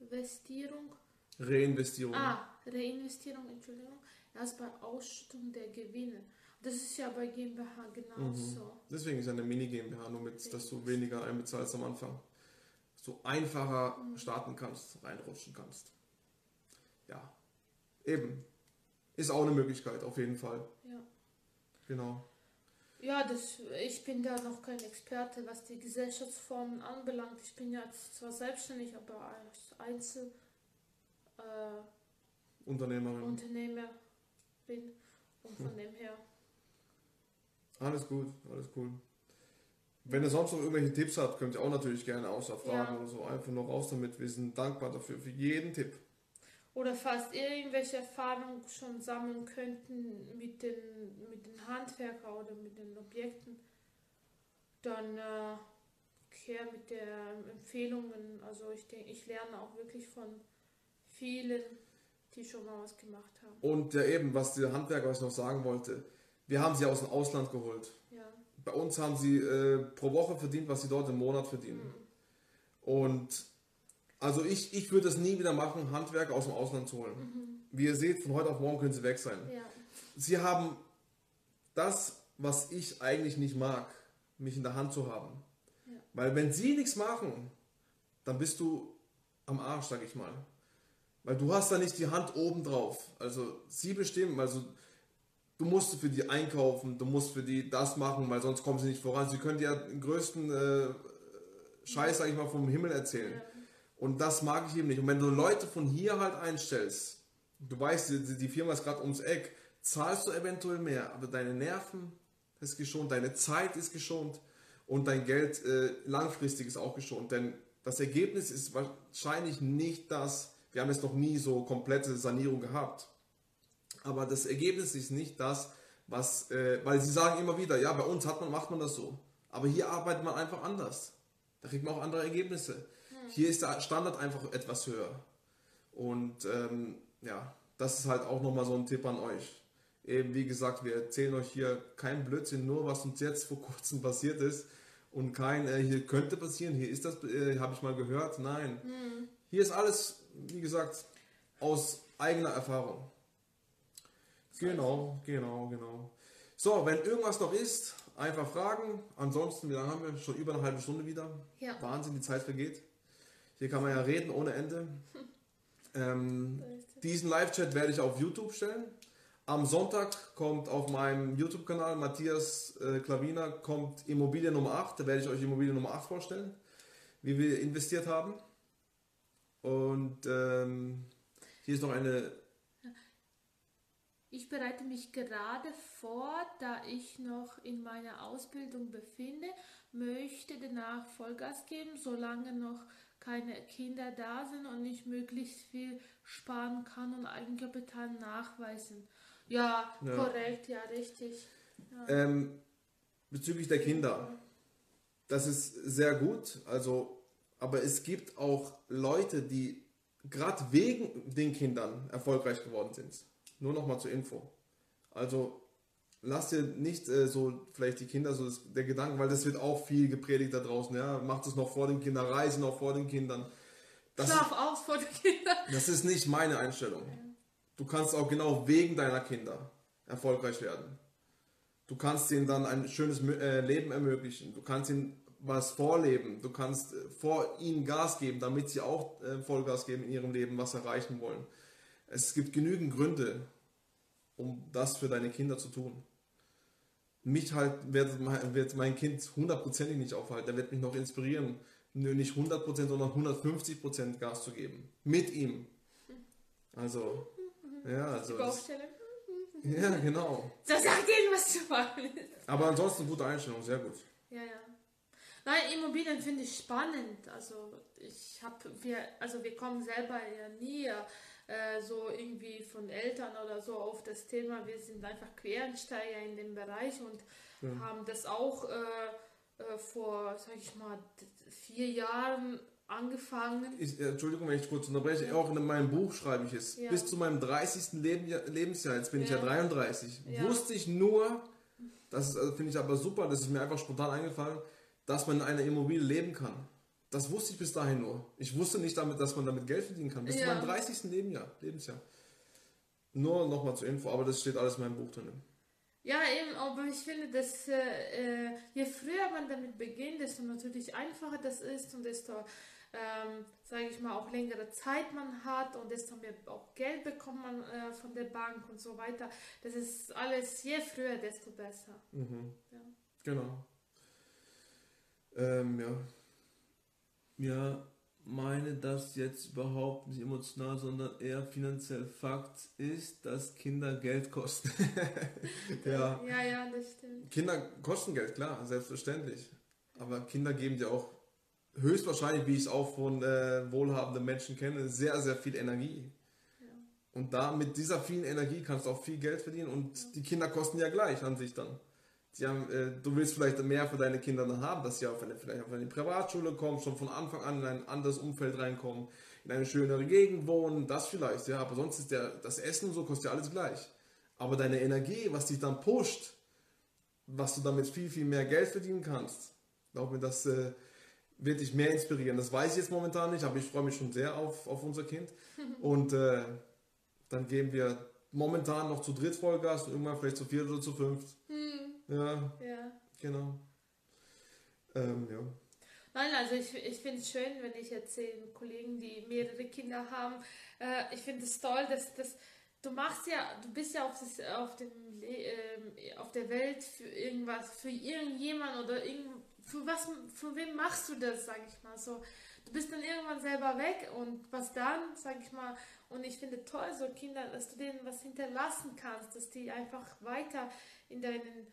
Reinvestierung. Reinvestierung. Ah, Reinvestierung, Entschuldigung. Erst bei Ausschüttung der Gewinne. Das ist ja bei GmbH genauso. Mhm. Deswegen ist eine Mini-GmbH, nur mit, dass du weniger einbezahlst am Anfang. Dass du einfacher mhm. starten kannst, reinrutschen kannst ja, eben. Ist auch eine Möglichkeit, auf jeden Fall. Ja. Genau. Ja, das, ich bin da noch kein Experte, was die Gesellschaftsformen anbelangt. Ich bin ja zwar selbstständig, aber als Einzel äh, Unternehmerin. Unternehmer bin und von hm. dem her. Alles gut, alles cool. Wenn ihr sonst noch irgendwelche Tipps habt, könnt ihr auch natürlich gerne außer Fragen ja. oder so einfach noch raus damit. Wir sind dankbar dafür, für jeden Tipp oder fast irgendwelche Erfahrungen schon sammeln könnten mit den, mit den Handwerker oder mit den Objekten, dann äh, her mit den Empfehlungen. Also ich denke, ich lerne auch wirklich von vielen, die schon mal was gemacht haben. Und ja eben, was der Handwerker was ich noch sagen wollte, wir haben sie aus dem Ausland geholt. Ja. Bei uns haben sie äh, pro Woche verdient, was sie dort im Monat verdienen. Mhm. Und also ich, ich würde es nie wieder machen, Handwerker aus dem Ausland zu holen. Mhm. Wie ihr seht, von heute auf morgen können sie weg sein. Ja. Sie haben das, was ich eigentlich nicht mag, mich in der Hand zu haben. Ja. Weil wenn sie nichts machen, dann bist du am Arsch, sag ich mal. Weil du hast da nicht die Hand oben drauf. Also sie bestimmen, also du musst für die einkaufen, du musst für die das machen, weil sonst kommen sie nicht voran. Sie können dir den größten äh, Scheiß, sag ich mal, vom Himmel erzählen. Ja. Und das mag ich eben nicht. Und wenn du Leute von hier halt einstellst, du weißt, die, die Firma ist gerade ums Eck, zahlst du eventuell mehr, aber deine Nerven ist geschont, deine Zeit ist geschont und dein Geld äh, langfristig ist auch geschont. Denn das Ergebnis ist wahrscheinlich nicht das, wir haben jetzt noch nie so komplette Sanierung gehabt, aber das Ergebnis ist nicht das, was, äh, weil sie sagen immer wieder, ja, bei uns hat man, macht man das so. Aber hier arbeitet man einfach anders. Da kriegt man auch andere Ergebnisse. Hier ist der Standard einfach etwas höher. Und ähm, ja, das ist halt auch nochmal so ein Tipp an euch. Eben wie gesagt, wir erzählen euch hier keinen Blödsinn, nur was uns jetzt vor kurzem passiert ist. und kein, äh, hier könnte passieren, hier ist das, äh, habe ich mal gehört. Nein. Hm. Hier ist alles, wie gesagt, aus eigener Erfahrung. Genau, genau, genau. So, wenn irgendwas noch ist, einfach fragen. Ansonsten, wie lange haben wir? Schon über eine halbe Stunde wieder. Ja. Wahnsinn, die Zeit vergeht. Hier kann man ja reden ohne Ende. Ähm, diesen Live-Chat werde ich auf YouTube stellen. Am Sonntag kommt auf meinem YouTube-Kanal Matthias äh, Klaviner kommt Immobilie Nummer 8. Da werde ich euch Immobilie Nummer 8 vorstellen, wie wir investiert haben. Und ähm, hier ist noch eine. Ich bereite mich gerade vor, da ich noch in meiner Ausbildung befinde, möchte danach Vollgas geben, solange noch keine Kinder da sind und ich möglichst viel sparen kann und Eigenkapital nachweisen. Ja, Ja. korrekt, ja, richtig. Ähm, bezüglich der Kinder. Das ist sehr gut. Also, aber es gibt auch Leute, die gerade wegen den Kindern erfolgreich geworden sind. Nur noch mal zur Info. Also lass dir nicht äh, so vielleicht die Kinder so das, der Gedanken, weil das wird auch viel gepredigt da draußen. Ja, macht es noch vor den Kindern, reise noch vor den Kindern. Das, Schlaf aus vor den Kindern. das ist nicht meine Einstellung. Du kannst auch genau wegen deiner Kinder erfolgreich werden. Du kannst ihnen dann ein schönes äh, Leben ermöglichen. Du kannst ihnen was vorleben. Du kannst äh, vor ihnen Gas geben, damit sie auch äh, Vollgas geben in ihrem Leben, was erreichen wollen. Es gibt genügend Gründe, um das für deine Kinder zu tun. Mich halt wird mein, wird mein Kind hundertprozentig nicht aufhalten. Er wird mich noch inspirieren, nicht 100%, sondern 150% Gas zu geben. Mit ihm. Also, ja, also. Die Das, Baustelle. ja, genau. So sagt irgendwas zu machen. Aber ansonsten gute Einstellung, sehr gut. Ja, ja. Nein, Immobilien finde ich spannend. Also ich habe, wir, also wir kommen selber ja nie äh, so irgendwie von Eltern oder so auf das Thema. Wir sind einfach Quereinsteiger in dem Bereich und Ja. haben das auch äh, äh, vor, sag ich mal, vier Jahren angefangen. Ich, äh, Entschuldigung, wenn ich kurz unterbreche. Auch in meinem Buch schreibe ich es. Ja. Bis zu meinem 30. Leben, Lebensjahr, jetzt bin ich ja Ja. 33, Ja. wusste ich nur, das also finde ich aber super, das ist mir einfach spontan eingefallen, dass man in einer Immobilie leben kann. Das wusste ich bis dahin nur. Ich wusste nicht, damit, dass man damit Geld verdienen kann. Bis zu Ja. meinem 30. Lebensjahr. Lebensjahr. Nur nochmal zur Info, aber das steht alles in meinem Buch drin. Ja, eben, aber ich finde, dass äh, äh, je früher man damit beginnt, desto natürlich einfacher das ist und desto, ähm, sage ich mal, auch längere Zeit man hat und desto mehr auch Geld bekommt man äh, von der Bank und so weiter. Das ist alles, je früher, desto besser. Mhm. Ja. Genau. Ähm, ja. Ja, meine das jetzt überhaupt nicht emotional, sondern eher finanziell Fakt ist, dass Kinder Geld kosten. ja. ja, ja, das stimmt. Kinder kosten Geld, klar, selbstverständlich. Aber Kinder geben dir auch höchstwahrscheinlich, wie ich es auch von äh, wohlhabenden Menschen kenne, sehr, sehr viel Energie. Ja. Und da mit dieser vielen Energie kannst du auch viel Geld verdienen und die Kinder kosten ja gleich an sich dann. Sie haben, äh, du willst vielleicht mehr für deine Kinder dann haben, dass sie auf eine, vielleicht auf eine Privatschule kommen, schon von Anfang an in ein anderes Umfeld reinkommen, in eine schönere Gegend wohnen, das vielleicht, ja, aber sonst ist der, das Essen und so kostet ja alles gleich. Aber deine Energie, was dich dann pusht, was du damit viel, viel mehr Geld verdienen kannst, glaube mir, das äh, wird dich mehr inspirieren. Das weiß ich jetzt momentan nicht, aber ich freue mich schon sehr auf, auf unser Kind. Und äh, dann geben wir momentan noch zu dritt Vollgas und irgendwann vielleicht zu viert oder zu fünft. Hm, Ja, ja. genau. Ähm, ja. Nein, also ich, ich finde es schön, wenn ich jetzt sehe Kollegen, die mehrere Kinder haben. Äh, ich finde es toll, dass, dass du machst ja, du bist ja auf, das, auf, dem, ähm, auf der Welt für irgendwas, für irgendjemand oder irgend, für was, für wen machst du das, sag ich mal so. Du bist dann irgendwann selber weg und was dann, sag ich mal, und ich finde toll, so Kinder, dass du denen was hinterlassen kannst, dass die einfach weiter in deinen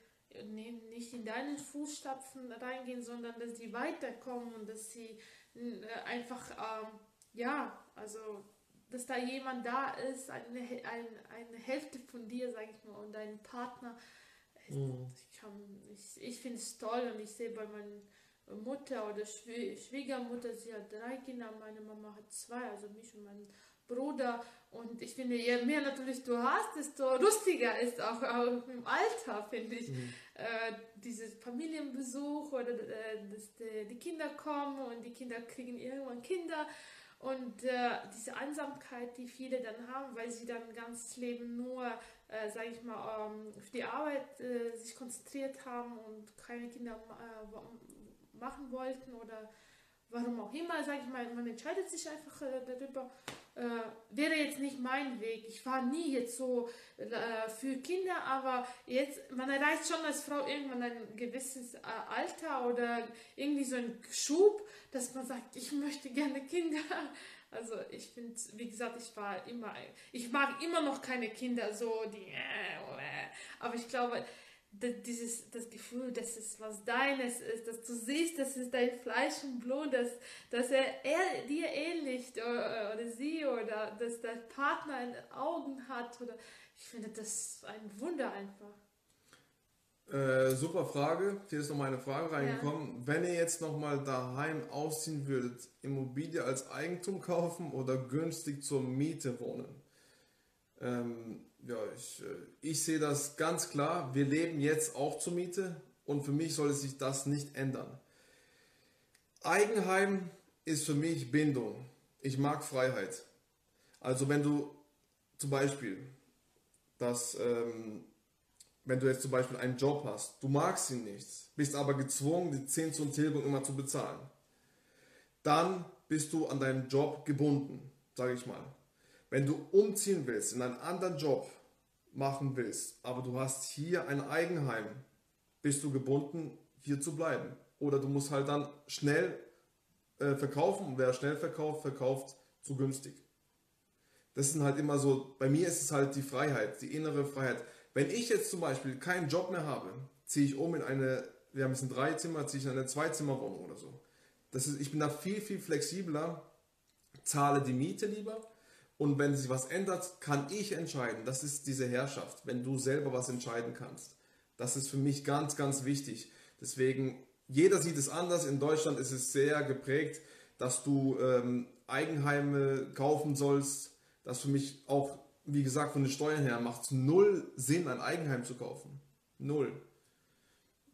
nee, nicht in deinen Fußstapfen reingehen, sondern dass die weiterkommen und dass sie äh, einfach, ähm, ja, also, dass da jemand da ist, eine, Hä- ein, eine Hälfte von dir, sag ich mal, und dein Partner. Mhm. Ich, kann- ich, ich finde es toll und ich sehe bei meiner Mutter oder Schwie Schwiegermutter, sie hat drei Kinder, meine Mama hat zwei, also mich und meinen Bruder. Und ich finde, je mehr natürlich du hast, desto lustiger ist auch, auch im Alter, finde ich. Mhm. Äh, dieses Familienbesuch oder äh, dass die, die, Kinder kommen und die Kinder kriegen irgendwann Kinder. Und äh, diese Einsamkeit, die viele dann haben, weil sie dann ganz Leben nur, äh, sage ich mal, ähm, auf die Arbeit äh, sich konzentriert haben und keine Kinder äh, machen wollten oder warum auch immer, sage ich mal, man entscheidet sich einfach äh, darüber, äh, wäre jetzt nicht mein Weg. Ich war nie jetzt so äh, für Kinder, aber jetzt, man erreicht schon als Frau irgendwann ein gewisses äh, Alter oder irgendwie so einen Schub, dass man sagt, ich möchte gerne Kinder. Also ich finde, wie gesagt, ich war immer, ich mag immer noch keine Kinder, so die, äh, aber ich glaube, dieses, das Gefühl, dass es was Deines ist, dass du siehst, dass es dein Fleisch und Blut, dass, dass er, er dir ähnlich oder, oder sie oder dass dein Partner in Augen hat. Oder, ich finde das ein Wunder einfach. Äh, super Frage. Hier ist noch meine Frage reingekommen. Ja. Wenn ihr jetzt nochmal daheim ausziehen würdet, Immobilie als Eigentum kaufen oder günstig zur Miete wohnen? Ähm, ja, ich, äh, ich sehe das ganz klar. Wir leben jetzt auch zur Miete und für mich soll sich das nicht ändern. Eigenheim ist für mich Bindung. Ich mag Freiheit. Also wenn du zum Beispiel, dass, ähm, wenn du jetzt zum Beispiel einen Job hast, du magst ihn nicht, bist aber gezwungen, die Zins und Tilgung immer zu bezahlen, dann bist du an deinem Job gebunden, sage ich mal. Wenn du umziehen willst, in einen anderen Job machen willst, aber du hast hier ein Eigenheim, bist du gebunden, hier zu bleiben. Oder du musst halt dann schnell äh, verkaufen und wer schnell verkauft, verkauft zu günstig. Das sind halt immer so, bei mir ist es halt die Freiheit, die innere Freiheit. Wenn ich jetzt zum Beispiel keinen Job mehr habe, ziehe ich um in eine, wir haben jetzt ein Dreizimmer, ziehe ich in eine Zweizimmerwohnung oder so. Das ist, ich bin da viel, viel flexibler, zahle die Miete lieber und wenn sich was ändert, kann ich entscheiden. Das ist diese Herrschaft, wenn du selber was entscheiden kannst. Das ist für mich ganz, ganz wichtig. Deswegen, jeder sieht es anders. In Deutschland ist es sehr geprägt, dass du ähm, Eigenheime kaufen sollst. Das für mich auch, wie gesagt, von den Steuern her macht es null Sinn, ein Eigenheim zu kaufen. Null.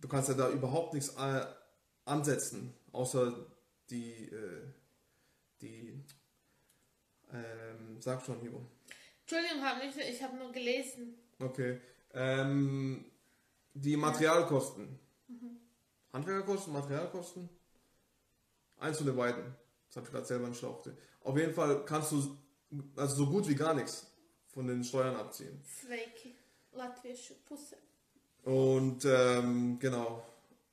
Du kannst ja da überhaupt nichts äh, ansetzen, außer die, äh, die ähm, sag schon, Hibo. Entschuldigung, hab nicht, ich habe nur gelesen. Okay. Ähm, die Materialkosten. Mhm. Handwerkerkosten, Materialkosten. Eins von den beiden. Das habe ich gerade selber in Schlauch. Auf jeden Fall kannst du also so gut wie gar nichts von den Steuern abziehen. Sveiki. Latvische Pusse. Und ähm, genau.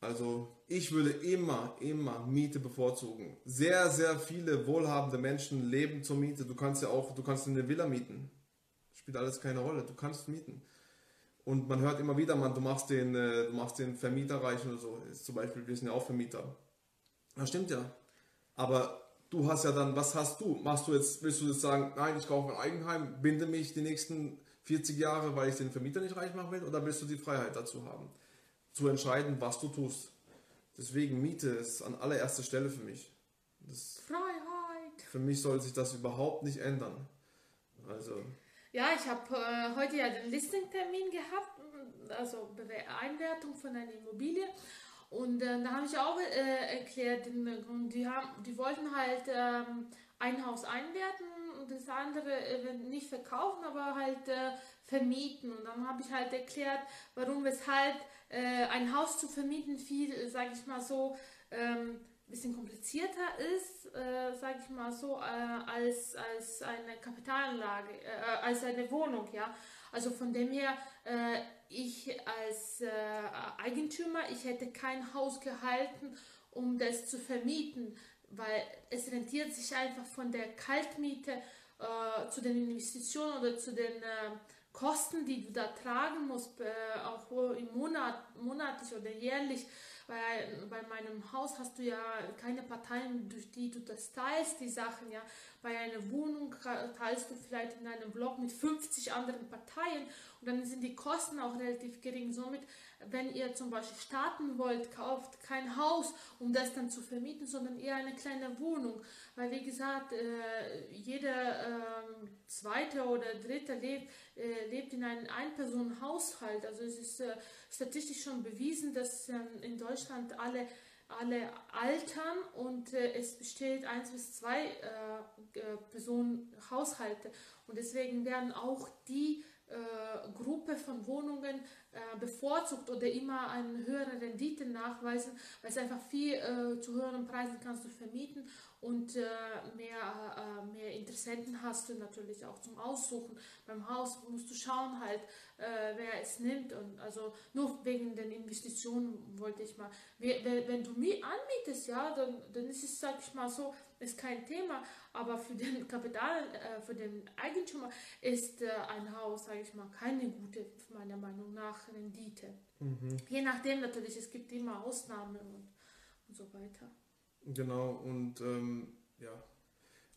Also ich würde immer, immer Miete bevorzugen. Sehr, sehr viele wohlhabende Menschen leben zur Miete. Du kannst ja auch, du kannst eine Villa mieten. Spielt alles keine Rolle. Du kannst mieten. Und man hört immer wieder, man, du machst den, äh, du machst den Vermieter reich oder so. Ist zum Beispiel, wir sind ja auch Vermieter. Das stimmt ja. Aber du hast ja dann, was hast du? Machst du jetzt, willst du jetzt sagen, nein, ich kaufe ein Eigenheim, binde mich die nächsten 40 Jahre, weil ich den Vermieter nicht reich machen will? Oder willst du die Freiheit dazu haben? zu entscheiden, was du tust. Deswegen Miete ist an allererster Stelle für mich. Das Freiheit. Für mich soll sich das überhaupt nicht ändern. Also. Ja, ich habe äh, heute ja den Listingtermin gehabt, also Einwertung von einer Immobilie. Und äh, da habe ich auch äh, erklärt, die, haben, die wollten halt ähm, ein Haus einwerten das andere äh, nicht verkaufen, aber halt äh, vermieten. Und dann habe ich halt erklärt, warum, weshalb äh, ein Haus zu vermieten viel, sage ich mal so, ähm, bisschen komplizierter ist, äh, sage ich mal so, äh, als, als eine Kapitalanlage, äh, als eine Wohnung, ja. Also von dem her, äh, ich als äh, Eigentümer, ich hätte kein Haus gehalten, um das zu vermieten, weil es rentiert sich einfach von der Kaltmiete äh, zu den Investitionen oder zu den Kosten, die du da tragen musst, äh, auch im Monat, monatlich oder jährlich, weil bei meinem Haus hast du ja keine Parteien, durch die du das teilst, die Sachen, ja. Bei einer Wohnung teilst du vielleicht in einem Block mit 50 anderen Parteien und dann sind die Kosten auch relativ gering. Somit wenn ihr zum Beispiel starten wollt, kauft kein Haus, um das dann zu vermieten, sondern eher eine kleine Wohnung. Weil wie gesagt, äh, jeder äh, zweite oder dritte lebt, äh, lebt in einem Ein-Personen-Haushalt. Also es ist äh, statistisch schon bewiesen, dass ähm, in Deutschland alle alle altern und äh, es besteht eins bis zwei äh, Personen Haushalte und deswegen werden auch die äh, Gruppe von Wohnungen äh, bevorzugt oder immer eine höhere Rendite nachweisen, weil es einfach viel äh, zu höheren Preisen kannst du vermieten und äh, mehr, äh, mehr Interessenten hast du natürlich auch zum Aussuchen. Beim Haus musst du schauen halt, äh, wer es nimmt und also nur wegen den Investitionen wollte ich mal. Wenn, wenn du mir anmietest, ja, dann, dann ist es, sag ich mal so, ist kein Thema, aber für den Kapital, äh, für den Eigentümer ist äh, ein Haus, sage ich mal, keine gute, meiner Meinung nach, Rendite. Mhm. Je nachdem natürlich, es gibt immer Ausnahmen und, und so weiter. Genau, und ähm, ja,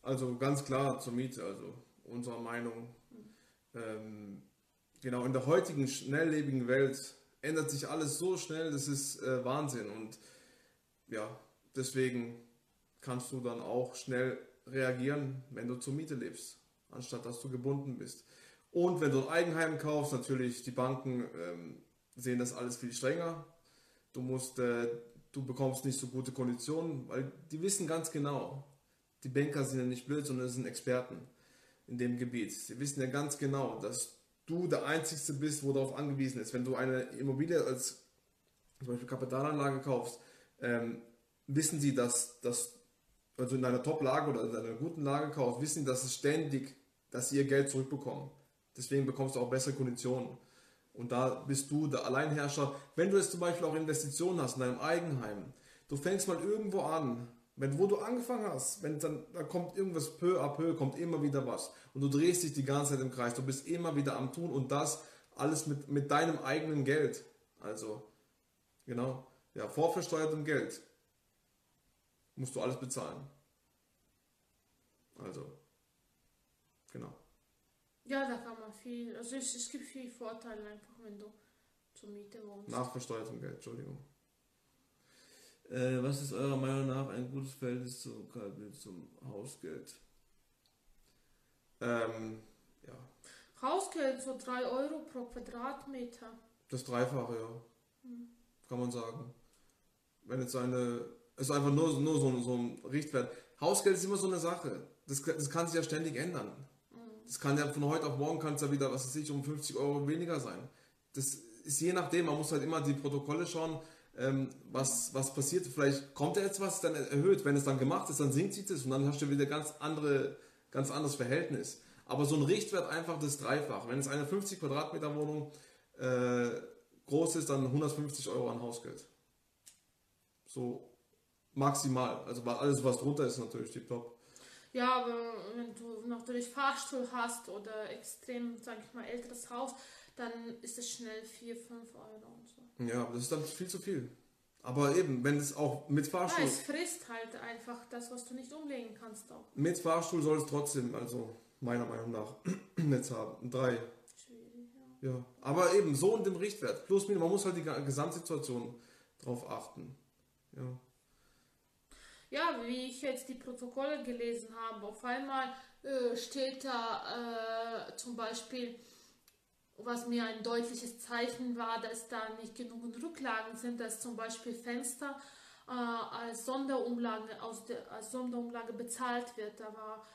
also ganz klar zur Miete, also unserer Meinung. Mhm. Ähm, genau, in der heutigen schnelllebigen Welt ändert sich alles so schnell, das ist äh, Wahnsinn und ja, deswegen kannst du dann auch schnell reagieren, wenn du zur Miete lebst, anstatt dass du gebunden bist. Und wenn du ein Eigenheim kaufst, natürlich die Banken ähm, sehen das alles viel strenger. Du musst, äh, du bekommst nicht so gute Konditionen, weil die wissen ganz genau, die Banker sind ja nicht blöd, sondern sind Experten in dem Gebiet. Sie wissen ja ganz genau, dass du der Einzige bist, wo darauf angewiesen ist. Wenn du eine Immobilie als zum Beispiel Kapitalanlage kaufst, ähm, wissen sie, dass, dass also in einer Top-Lage oder in einer guten Lage kaufst, wissen, dass es ständig, dass sie ihr Geld zurückbekommen. Deswegen bekommst du auch bessere Konditionen. Und da bist du der Alleinherrscher. Wenn du jetzt zum Beispiel auch Investitionen hast in deinem Eigenheim, du fängst mal irgendwo an, wenn, wo du angefangen hast, wenn dann, dann kommt irgendwas peu à peu, kommt immer wieder was. Und du drehst dich die ganze Zeit im Kreis. Du bist immer wieder am Tun und das alles mit, mit deinem eigenen Geld. Also, genau, ja, vorversteuertem Geld musst du alles bezahlen. Also, genau. Ja, da kann man viel, also es, es gibt viel Vorteile einfach, wenn du zur Miete wohnst. Nachversteuertem Geld, Entschuldigung. Äh, was ist eurer Meinung nach ein gutes Verhältnis zum, zum Hausgeld? Ähm, ja. Hausgeld so 3 Euro pro Quadratmeter. Das Dreifache, ja. Hm. Kann man sagen. Wenn jetzt eine ist einfach nur, nur so, so ein Richtwert. Hausgeld ist immer so eine Sache. Das, das kann sich ja ständig ändern. Das kann ja von heute auf morgen kann es ja wieder, was weiß ich, um 50 Euro weniger sein. Das ist je nachdem, man muss halt immer die Protokolle schauen, ähm, was, was passiert. Vielleicht kommt da jetzt was, dann erhöht. Wenn es dann gemacht ist, dann sinkt sich das und dann hast du wieder ganz andere, ganz anderes Verhältnis. Aber so ein Richtwert einfach das Dreifach. Wenn es eine 50 Quadratmeter Wohnung äh, groß ist, dann 150 Euro an Hausgeld. So maximal. Also alles, was drunter ist, natürlich tipptopp. Ja, aber wenn du natürlich Fahrstuhl hast oder extrem, sag ich mal, älteres Haus, dann ist es schnell 4, 5 Euro und so. Ja, das ist dann viel zu viel. Aber eben, wenn es auch mit Fahrstuhl. Ja, es frisst halt einfach das, was du nicht umlegen kannst auch. Mit Fahrstuhl soll es trotzdem, also meiner Meinung nach, Netz haben. Drei. Schwierig, ja. ja. Aber eben so in dem Richtwert. Plus, man muss halt die Gesamtsituation drauf achten. Ja ja, wie ich jetzt die Protokolle gelesen habe, auf einmal äh, steht da äh, zum Beispiel, was mir ein deutliches Zeichen war, dass da nicht genug Rücklagen sind, dass zum Beispiel Fenster äh, als Sonderumlage aus der als Sonderumlage bezahlt wird. Da war,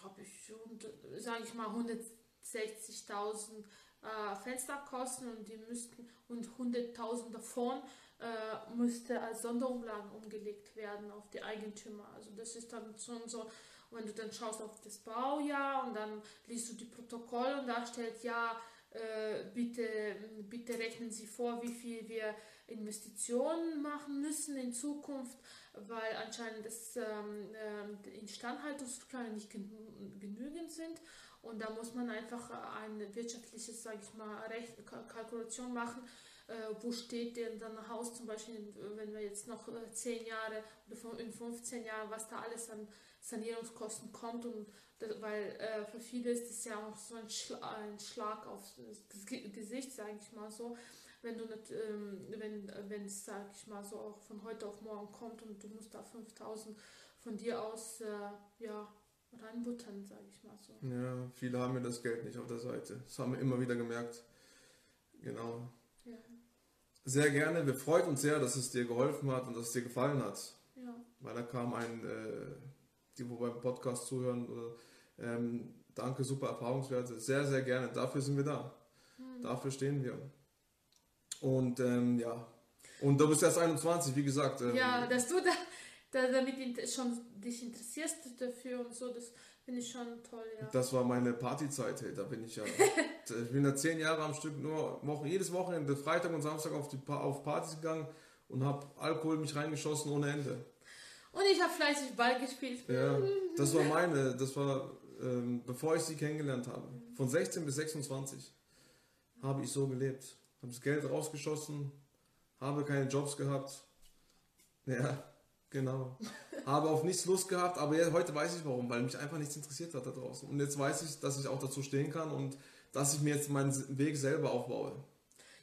glaube ich, sage ich mal 160.000 äh, Fensterkosten und die müssten und 100.000 davon äh, müsste als Sonderumlage umgelegt werden auf die Eigentümer. Also das ist dann schon so, wenn du dann schaust auf das Baujahr und dann liest du die Protokolle und da steht ja, äh, bitte, bitte rechnen Sie vor, wie viel wir Investitionen machen müssen in Zukunft, weil anscheinend das ähm, äh, Instandhaltungsrücklagen nicht genügend sind und da muss man einfach eine wirtschaftliche, sage ich mal, Rech Kalkulation machen, äh, wo steht denn dann Haus zum Beispiel, wenn wir jetzt noch äh, 10 Jahre oder in 15 Jahren, was da alles an Sanierungskosten kommt und das, weil äh, für viele ist das ja auch so ein, Schla ein Schlag aufs Gesicht, sage ich mal so, wenn du nicht, ähm, wenn es, sag ich mal, so auch von heute auf morgen kommt und du musst da 5000 von dir aus, äh, ja, reinbuttern, sage ich mal so. Ja, viele haben ja das Geld nicht auf der Seite. Das haben wir immer wieder gemerkt. Genau. Sehr gerne. Wir freuen uns sehr, dass es dir geholfen hat und dass es dir gefallen hat. Ja. Weil da kam ein, äh, die wo beim Podcast zuhören, oder, ähm, danke, super Erfahrungswerte. Sehr, sehr gerne. Dafür sind wir da. Hm. Dafür stehen wir. Und ähm, ja. Und du bist erst 21, wie gesagt. Ähm, Ja, dass du da, da damit schon dich interessierst dafür und so, das finde ich schon toll, ja. Das war meine Partyzeit, hey, da bin ich ja. ich bin da zehn Jahre am Stück nur Wochen, jedes Wochenende, Freitag und Samstag auf, die, auf Partys gegangen und habe Alkohol mich reingeschossen ohne Ende. Und ich habe fleißig Ball gespielt. Ja, das war meine, das war, ähm, bevor ich sie kennengelernt habe. Von 16 bis 26 habe ich so gelebt. Habe das Geld rausgeschossen, habe keine Jobs gehabt. Ja, genau. Habe auf nichts Lust gehabt, aber ja, heute weiß ich warum, weil mich einfach nichts interessiert hat da draußen. Und jetzt weiß ich, dass ich auch dazu stehen kann und dass ich mir jetzt meinen Weg selber aufbaue.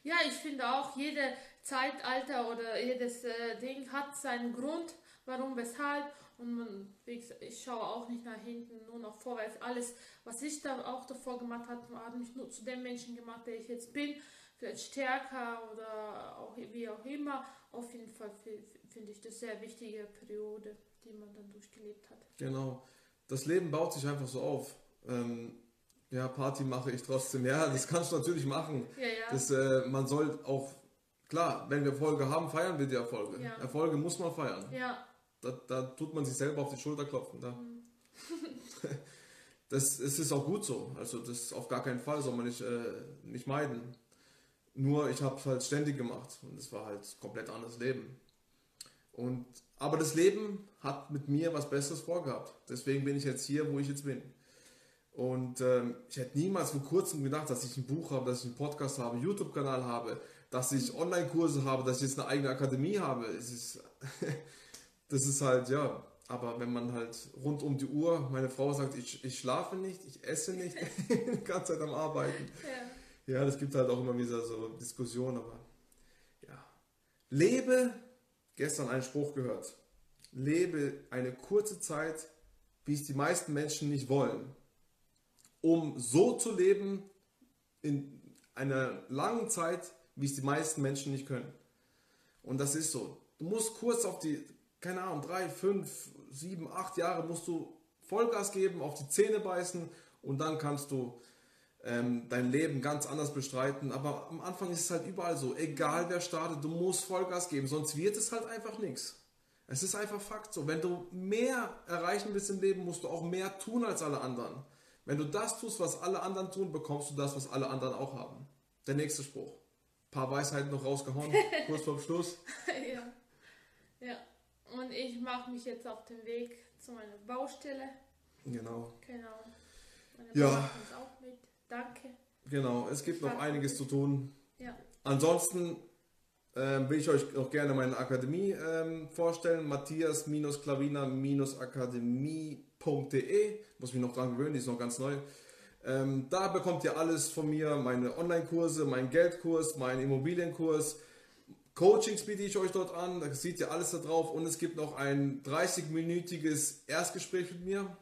Ja, ich finde auch, jede Zeitalter oder jedes äh, Ding hat seinen Grund, warum, weshalb. Und man, ich schaue auch nicht nach hinten, nur nach vorwärts. Alles, was ich da auch davor gemacht habe, hat mich nur zu dem Menschen gemacht, der ich jetzt bin. Vielleicht stärker oder auch wie auch immer. Auf jeden Fall fi- finde ich das sehr wichtige Periode, die man dann durchgelebt hat. Genau. Das Leben baut sich einfach so auf. Ähm, ja, Party mache ich trotzdem. Ja, das kannst du natürlich machen. Ja, ja. Das, äh, man soll auch, klar, wenn wir Erfolge haben, feiern wir die Erfolge. Ja. Erfolge muss man feiern. ja. Da, da tut man sich selber auf die Schulter klopfen. Da. Mhm. Das, es ist auch gut so. Also das auf gar keinen Fall soll man nicht, äh, nicht meiden. Nur ich habe es halt ständig gemacht und es war halt komplett anderes Leben. Und, aber das Leben hat mit mir was Besseres vorgehabt. Deswegen bin ich jetzt hier, wo ich jetzt bin. Und ähm, ich hätte niemals vor kurzem gedacht, dass ich ein Buch habe, dass ich einen Podcast habe, einen YouTube-Kanal habe, dass ich Online-Kurse habe, dass ich jetzt eine eigene Akademie habe. Es ist, das ist halt, ja, aber wenn man halt rund um die Uhr, meine Frau sagt, ich, ich schlafe nicht, ich esse nicht, die ganze Zeit am Arbeiten. ja. Ja, das gibt halt auch immer wieder so Diskussionen, aber ja. Lebe, gestern einen Spruch gehört, lebe eine kurze Zeit, wie es die meisten Menschen nicht wollen, um so zu leben in einer langen Zeit, wie es die meisten Menschen nicht können. Und das ist so. Du musst kurz auf die, keine Ahnung, drei, fünf, sieben, acht Jahre musst du Vollgas geben, auf die Zähne beißen und dann kannst du ähm, dein Leben ganz anders bestreiten. Aber am Anfang ist es halt überall so. Egal wer startet, du musst Vollgas geben, sonst wird es halt einfach nichts. Es ist einfach Fakt so. Wenn du mehr erreichen willst im Leben, musst du auch mehr tun als alle anderen. Wenn du das tust, was alle anderen tun, bekommst du das, was alle anderen auch haben. Der nächste Spruch. Ein paar Weisheiten noch rausgehauen, kurz vorm Schluss. ja. Ja. Und ich mache mich jetzt auf den Weg zu meiner Baustelle. Genau, Genau. Meine Ja. Auch mit. Danke. genau. Es gibt noch einiges zu tun. Ja. Ansonsten ähm, will ich euch auch gerne meine Akademie ähm, vorstellen. Matthias-Klavina-akademie.de. Muss mich noch dran gewöhnen, die ist noch ganz neu. Ähm, da bekommt ihr alles von mir, meine Online-Kurse, meinen Geldkurs, meinen Immobilienkurs. Coachings biete ich euch dort an, da seht ihr alles da drauf und es gibt noch ein 30-minütiges Erstgespräch mit mir.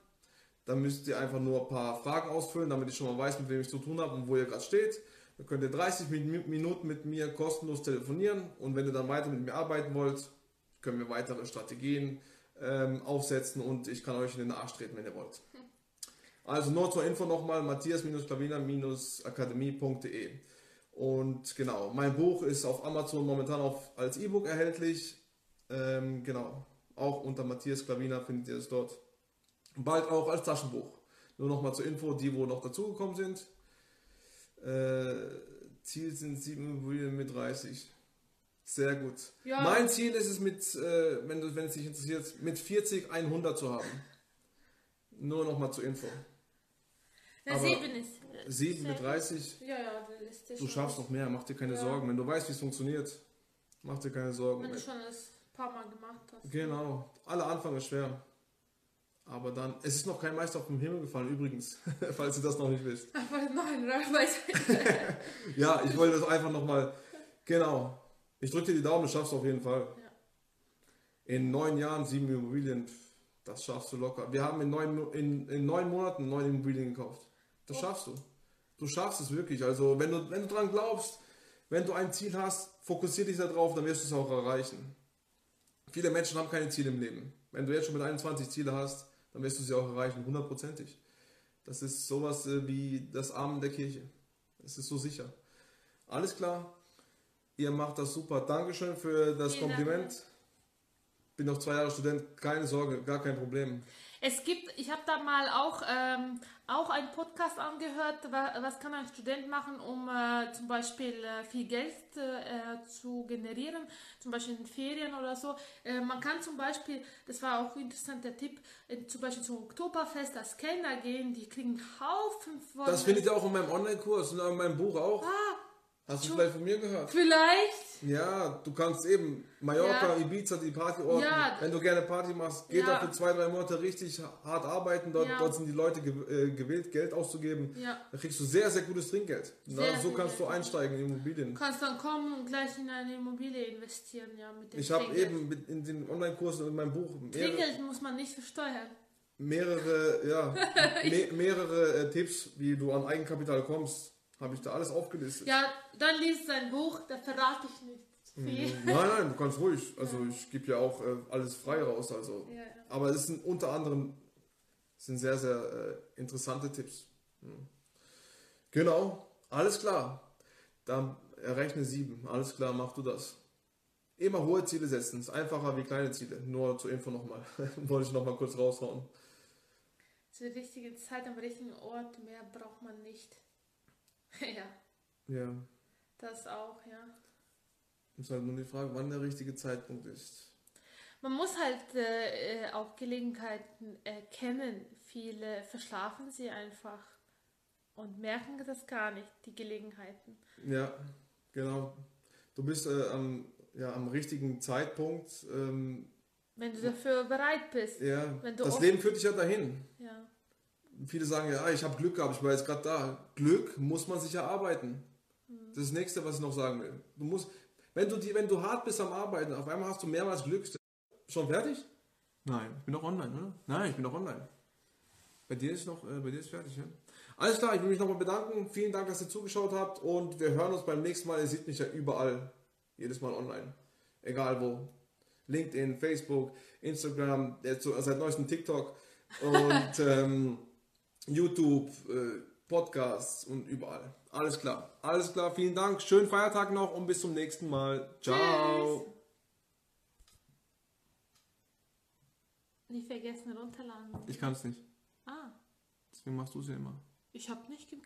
Da müsst ihr einfach nur ein paar Fragen ausfüllen, damit ich schon mal weiß, mit wem ich zu tun habe und wo ihr gerade steht. Dann könnt ihr 30 Min- Minuten mit mir kostenlos telefonieren und wenn ihr dann weiter mit mir arbeiten wollt, können wir weitere Strategien ähm, aufsetzen und ich kann euch in den Arsch treten, wenn ihr wollt. Also nur zur Info nochmal, matthias-klavina-akademie.de und genau, mein Buch ist auf Amazon momentan auf, als E-Book erhältlich. Ähm, genau, auch unter Matthias Klavina findet ihr es dort. Bald auch als Taschenbuch. Nur nochmal zur Info, die wo noch dazugekommen sind. Äh, Ziel sind 7 Immobilien mit 30. Sehr gut. Ja. Mein Ziel ist es mit, äh, wenn, du, wenn es dich interessiert, mit 40 100 zu haben. Nur nochmal zur Info. Aber sieben ist. 7 mit Sehr 30, Ja, ja, der Liste du schaffst noch mehr, mach dir keine Ja. Sorgen. Wenn du weißt, wie es funktioniert, mach dir keine Sorgen. Wenn du schon das ein paar Mal gemacht hast. Genau. Aller Anfang ist schwer. Aber dann, es ist noch kein Meister auf dem Himmel gefallen, übrigens, falls ihr das noch nicht wisst. Aber nein, weiß Ja, ich wollte das einfach nochmal Genau. Ich drücke dir die Daumen, das schaffst du auf jeden Fall. Ja. In neun Jahren sieben Immobilien, das schaffst du locker. Wir haben in neun, in, in neun Monaten neun Immobilien gekauft. Das Oh. schaffst du. Du schaffst es wirklich. Also wenn du, wenn du dran glaubst, wenn du ein Ziel hast, fokussier dich darauf, dann wirst du es auch erreichen. Viele Menschen haben keine Ziele im Leben. Wenn du jetzt schon mit 21 Ziele hast, dann wirst du sie auch erreichen, hundertprozentig. Das ist sowas äh, wie das Amen der Kirche. Es ist so sicher. Alles klar. Ihr macht das super. Dankeschön für das Vielen Dank. Kompliment. Bin noch zwei Jahre Student, keine Sorge, gar kein Problem. Es gibt, ich habe da mal auch, ähm, auch einen Podcast angehört, wa- was kann ein Student machen, um äh, zum Beispiel äh, viel Geld äh, zu generieren, zum Beispiel in Ferien oder so. Äh, man kann zum Beispiel, das war auch ein interessanter Tipp, äh, zum Beispiel zum Oktoberfest als Kellner gehen, die kriegen Haufen von... Das findet ihr auch in meinem Online-Kurs und in meinem Buch auch. Ah, Hast du vielleicht von mir gehört? vielleicht, Ja, du kannst eben Mallorca, Ja. Ibiza, die Partyorte. Ja. Wenn du gerne Party machst, geh Ja. da für zwei, drei Monate richtig hart arbeiten. Dort, Ja. dort sind die Leute äh, gewillt, Geld auszugeben. ja. Da kriegst du sehr, sehr gutes Trinkgeld. Na, Sehr so viel kannst du Geld. einsteigen in Immobilien. Du kannst dann kommen und gleich in eine Immobilie investieren, ja, mit dem Ich habe eben mit in den Online-Kursen und in meinem Buch Trinkgeld muss man nicht versteuern. mehrere, ja, me mehrere äh, Tipps, wie du an Eigenkapital kommst. Habe ich da alles aufgelistet. Ja, dann liest sein Buch, da verrate ich nicht zu viel. Mhm. Nein, nein, du kannst ruhig. Also ich gebe ja auch äh, alles frei raus. Also. Ja, ja. Aber es sind unter anderem sind sehr, sehr äh, interessante Tipps. Hm. Genau, alles klar. Dann errechne sieben. Alles klar, mach du das. Immer hohe Ziele setzen. Ist einfacher wie kleine Ziele. Nur zur Info nochmal. Wollte ich nochmal kurz raushauen. Zur richtigen Zeit am richtigen Ort, mehr braucht man nicht. ja, Ja. das auch, ja. Ist halt nur die Frage, wann der richtige Zeitpunkt ist. Man muss halt äh, äh, auch Gelegenheiten erkennen. Viele verschlafen sie einfach und merken das gar nicht, die Gelegenheiten. Ja, genau. Du bist äh, am, ja, am richtigen Zeitpunkt. Ähm, Wenn du dafür bereit bist. ja, das Leben führt dich ja dahin. Ja. Viele sagen ja, ah, ich habe Glück gehabt, ich war jetzt gerade da. Glück muss man sich erarbeiten. Das ist das nächste, was ich noch sagen will. Du musst, wenn du, die, wenn du hart bist am Arbeiten, auf einmal hast du mehrmals Glück. Schon fertig? Nein, ich bin noch online, oder? Nein, ich bin noch online. Bei dir ist noch, äh, bei dir ist fertig, ja? Alles klar, ich will mich nochmal bedanken. Vielen Dank, dass ihr zugeschaut habt und wir hören uns beim nächsten Mal. Ihr seht mich ja überall, jedes Mal online. Egal wo. LinkedIn, Facebook, Instagram, seit neuestem TikTok und ähm, YouTube, äh, Podcasts und überall. Alles klar. Alles klar, vielen Dank. Schönen Feiertag noch und bis zum nächsten Mal. Ciao. Tschüss. Nicht vergessen runterladen. Ich kann es nicht. Ah, Deswegen machst du es ja immer. ich habe nicht geklickt.